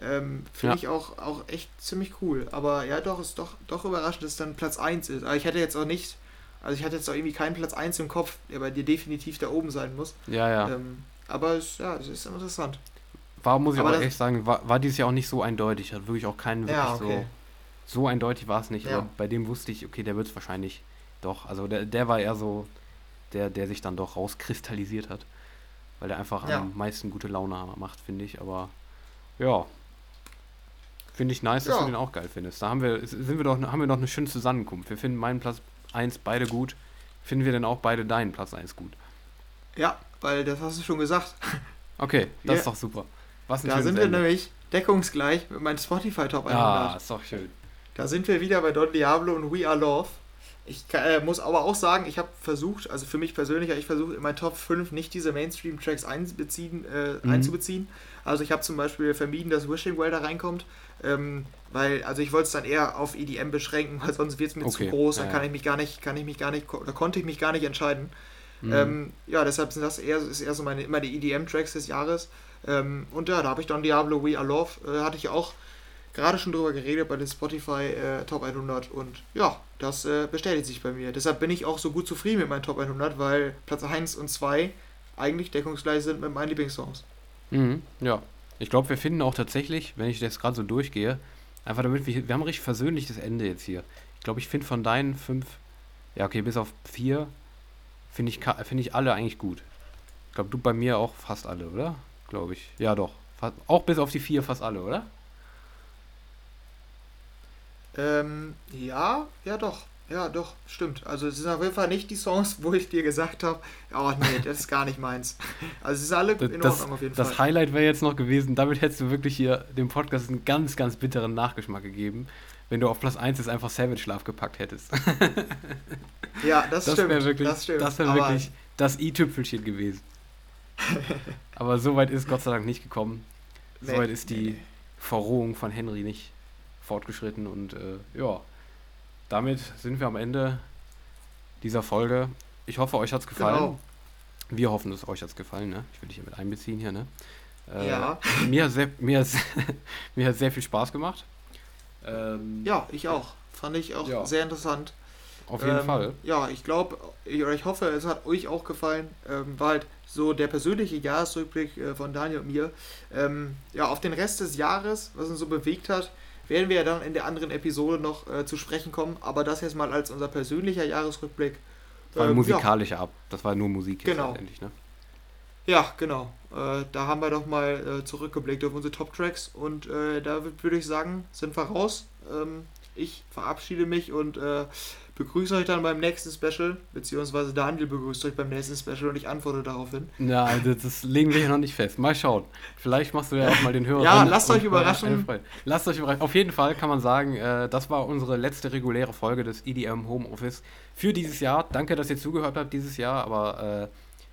Ähm, Finde ja. ich auch, auch echt ziemlich cool. Aber ja, doch, ist doch, doch überraschend, dass es dann Platz 1 ist. Aber ich hätte jetzt auch nicht, also ich hatte jetzt auch irgendwie keinen Platz 1 im Kopf, der bei dir definitiv da oben sein muss. Ja, ja. Ähm, aber es, ja, es ist interessant. War, muss ich aber, aber echt sagen, war, war dieses Jahr auch nicht so eindeutig. Hat wirklich auch keinen wirklich ja, okay. so. So eindeutig war es nicht. Ja. Aber bei dem wusste ich, okay, der wird es wahrscheinlich doch. Also der, der war eher so, der, der sich dann doch rauskristallisiert hat. Weil der einfach ja. am meisten gute Laune macht, finde ich. Aber ja. Finde ich nice, dass du den auch geil findest. Da haben wir, sind wir doch, haben wir doch eine schöne Zusammenkunft. Wir finden meinen Platz 1 beide gut. Finden wir denn auch beide deinen Platz 1 gut? Ja, weil das hast du schon gesagt. Okay, das ist doch super. Was da sind wir Ende. nämlich deckungsgleich mit meinem Spotify Top 100. Ah, ist doch schön. Da sind wir wieder bei Don Diablo und We Are Love. Ich äh, muss aber auch sagen, ich habe versucht, also für mich persönlich, ich versucht in meinen Top 5 nicht diese Mainstream-Tracks einbeziehen, äh, mhm. einzubeziehen. Also ich habe zum Beispiel vermieden, dass Wishing Well da reinkommt, ähm, weil, also ich wollte es dann eher auf EDM beschränken, weil sonst wird es mir okay. zu groß, dann ja, kann ich mich gar nicht, kann ich mich gar nicht, oder konnte ich mich gar nicht entscheiden. Mhm. Ähm, ja, deshalb sind das eher, ist eher so meine, meine EDM-Tracks des Jahres. Ähm, und ja, da habe ich dann Diablo We Are Love, äh, hatte ich auch gerade schon drüber geredet bei den Spotify äh, Top 100 und ja, das äh, bestätigt sich bei mir. Deshalb bin ich auch so gut zufrieden mit meinen Top 100, weil Platz 1 und 2 eigentlich deckungsgleich sind mit meinen Lieblingssongs. Mhm, ja, ich glaube, wir finden auch tatsächlich, wenn ich das gerade so durchgehe, einfach damit wir, wir haben ein richtig versöhnliches Ende jetzt hier. Ich glaube, ich finde von deinen fünf, ja okay, bis auf vier, finde ich, find ich alle eigentlich gut. Ich glaube, du bei mir auch fast alle, oder? Glaube ich. Ja, doch. Fast, auch bis auf die vier fast alle, oder? Ähm, ja, ja doch. Ja, doch, stimmt. Also es sind auf jeden Fall nicht die Songs, wo ich dir gesagt habe, oh nee, das ist gar nicht meins. Also es ist alle in das, Ordnung auf jeden das Fall. Das Highlight wäre jetzt noch gewesen, damit hättest du wirklich hier dem Podcast einen ganz, ganz bitteren Nachgeschmack gegeben, wenn du auf Platz 1 jetzt einfach Savage Love gepackt hättest. ja, das, das stimmt. Wirklich, das stimmt. Das wäre wirklich das i-Tüpfelchen gewesen. Aber so weit ist Gott sei Dank nicht gekommen. Nee, so weit ist die nee. Verrohung von Henry nicht fortgeschritten und äh, ja damit sind wir am Ende dieser Folge. Ich hoffe, euch hat es gefallen. Genau. Wir hoffen, es euch hat gefallen. Ne? Ich will dich hier mit einbeziehen hier. Ne? Äh, ja. Mir, sehr, mir, mir hat sehr viel Spaß gemacht. Ähm, ja, ich auch. Fand ich auch ja. sehr interessant. Auf jeden ähm, Fall. Ja, ich glaube, ich, ich hoffe, es hat euch auch gefallen. Ähm, war halt so der persönliche Jahresrückblick äh, von Daniel und mir. Ähm, ja, auf den Rest des Jahres, was uns so bewegt hat, werden wir ja dann in der anderen Episode noch äh, zu sprechen kommen. Aber das jetzt mal als unser persönlicher Jahresrückblick. War ein ähm, musikalischer ja. ab. Das war nur Musik jetzt genau. ne? Ja, genau. Äh, da haben wir doch mal äh, zurückgeblickt auf unsere Top-Tracks und äh, da würde ich sagen, sind wir raus. Ähm, ich verabschiede mich und äh, begrüße euch dann beim nächsten Special, beziehungsweise Daniel begrüßt euch beim nächsten Special und ich antworte daraufhin. Ja, also das legen wir hier noch nicht fest. Mal schauen. Vielleicht machst du ja auch mal den Hörer. ja, lasst euch überraschen. Lasst euch überraschen. Auf jeden Fall kann man sagen, äh, das war unsere letzte reguläre Folge des EDM Homeoffice für dieses Jahr. Danke, dass ihr zugehört habt dieses Jahr, aber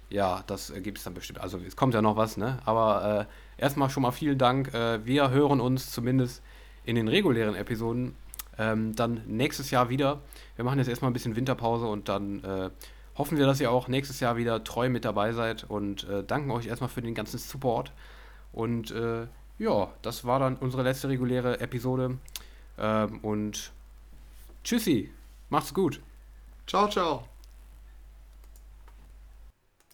äh, ja, das gibt es dann bestimmt. Also es kommt ja noch was, ne? Aber äh, erstmal schon mal vielen Dank. Äh, wir hören uns zumindest in den regulären Episoden ähm, dann nächstes Jahr wieder. Wir machen jetzt erstmal ein bisschen Winterpause und dann äh, hoffen wir, dass ihr auch nächstes Jahr wieder treu mit dabei seid und äh, danken euch erstmal für den ganzen Support. Und äh, ja, das war dann unsere letzte reguläre Episode. Ähm, und tschüssi, macht's gut. Ciao, ciao.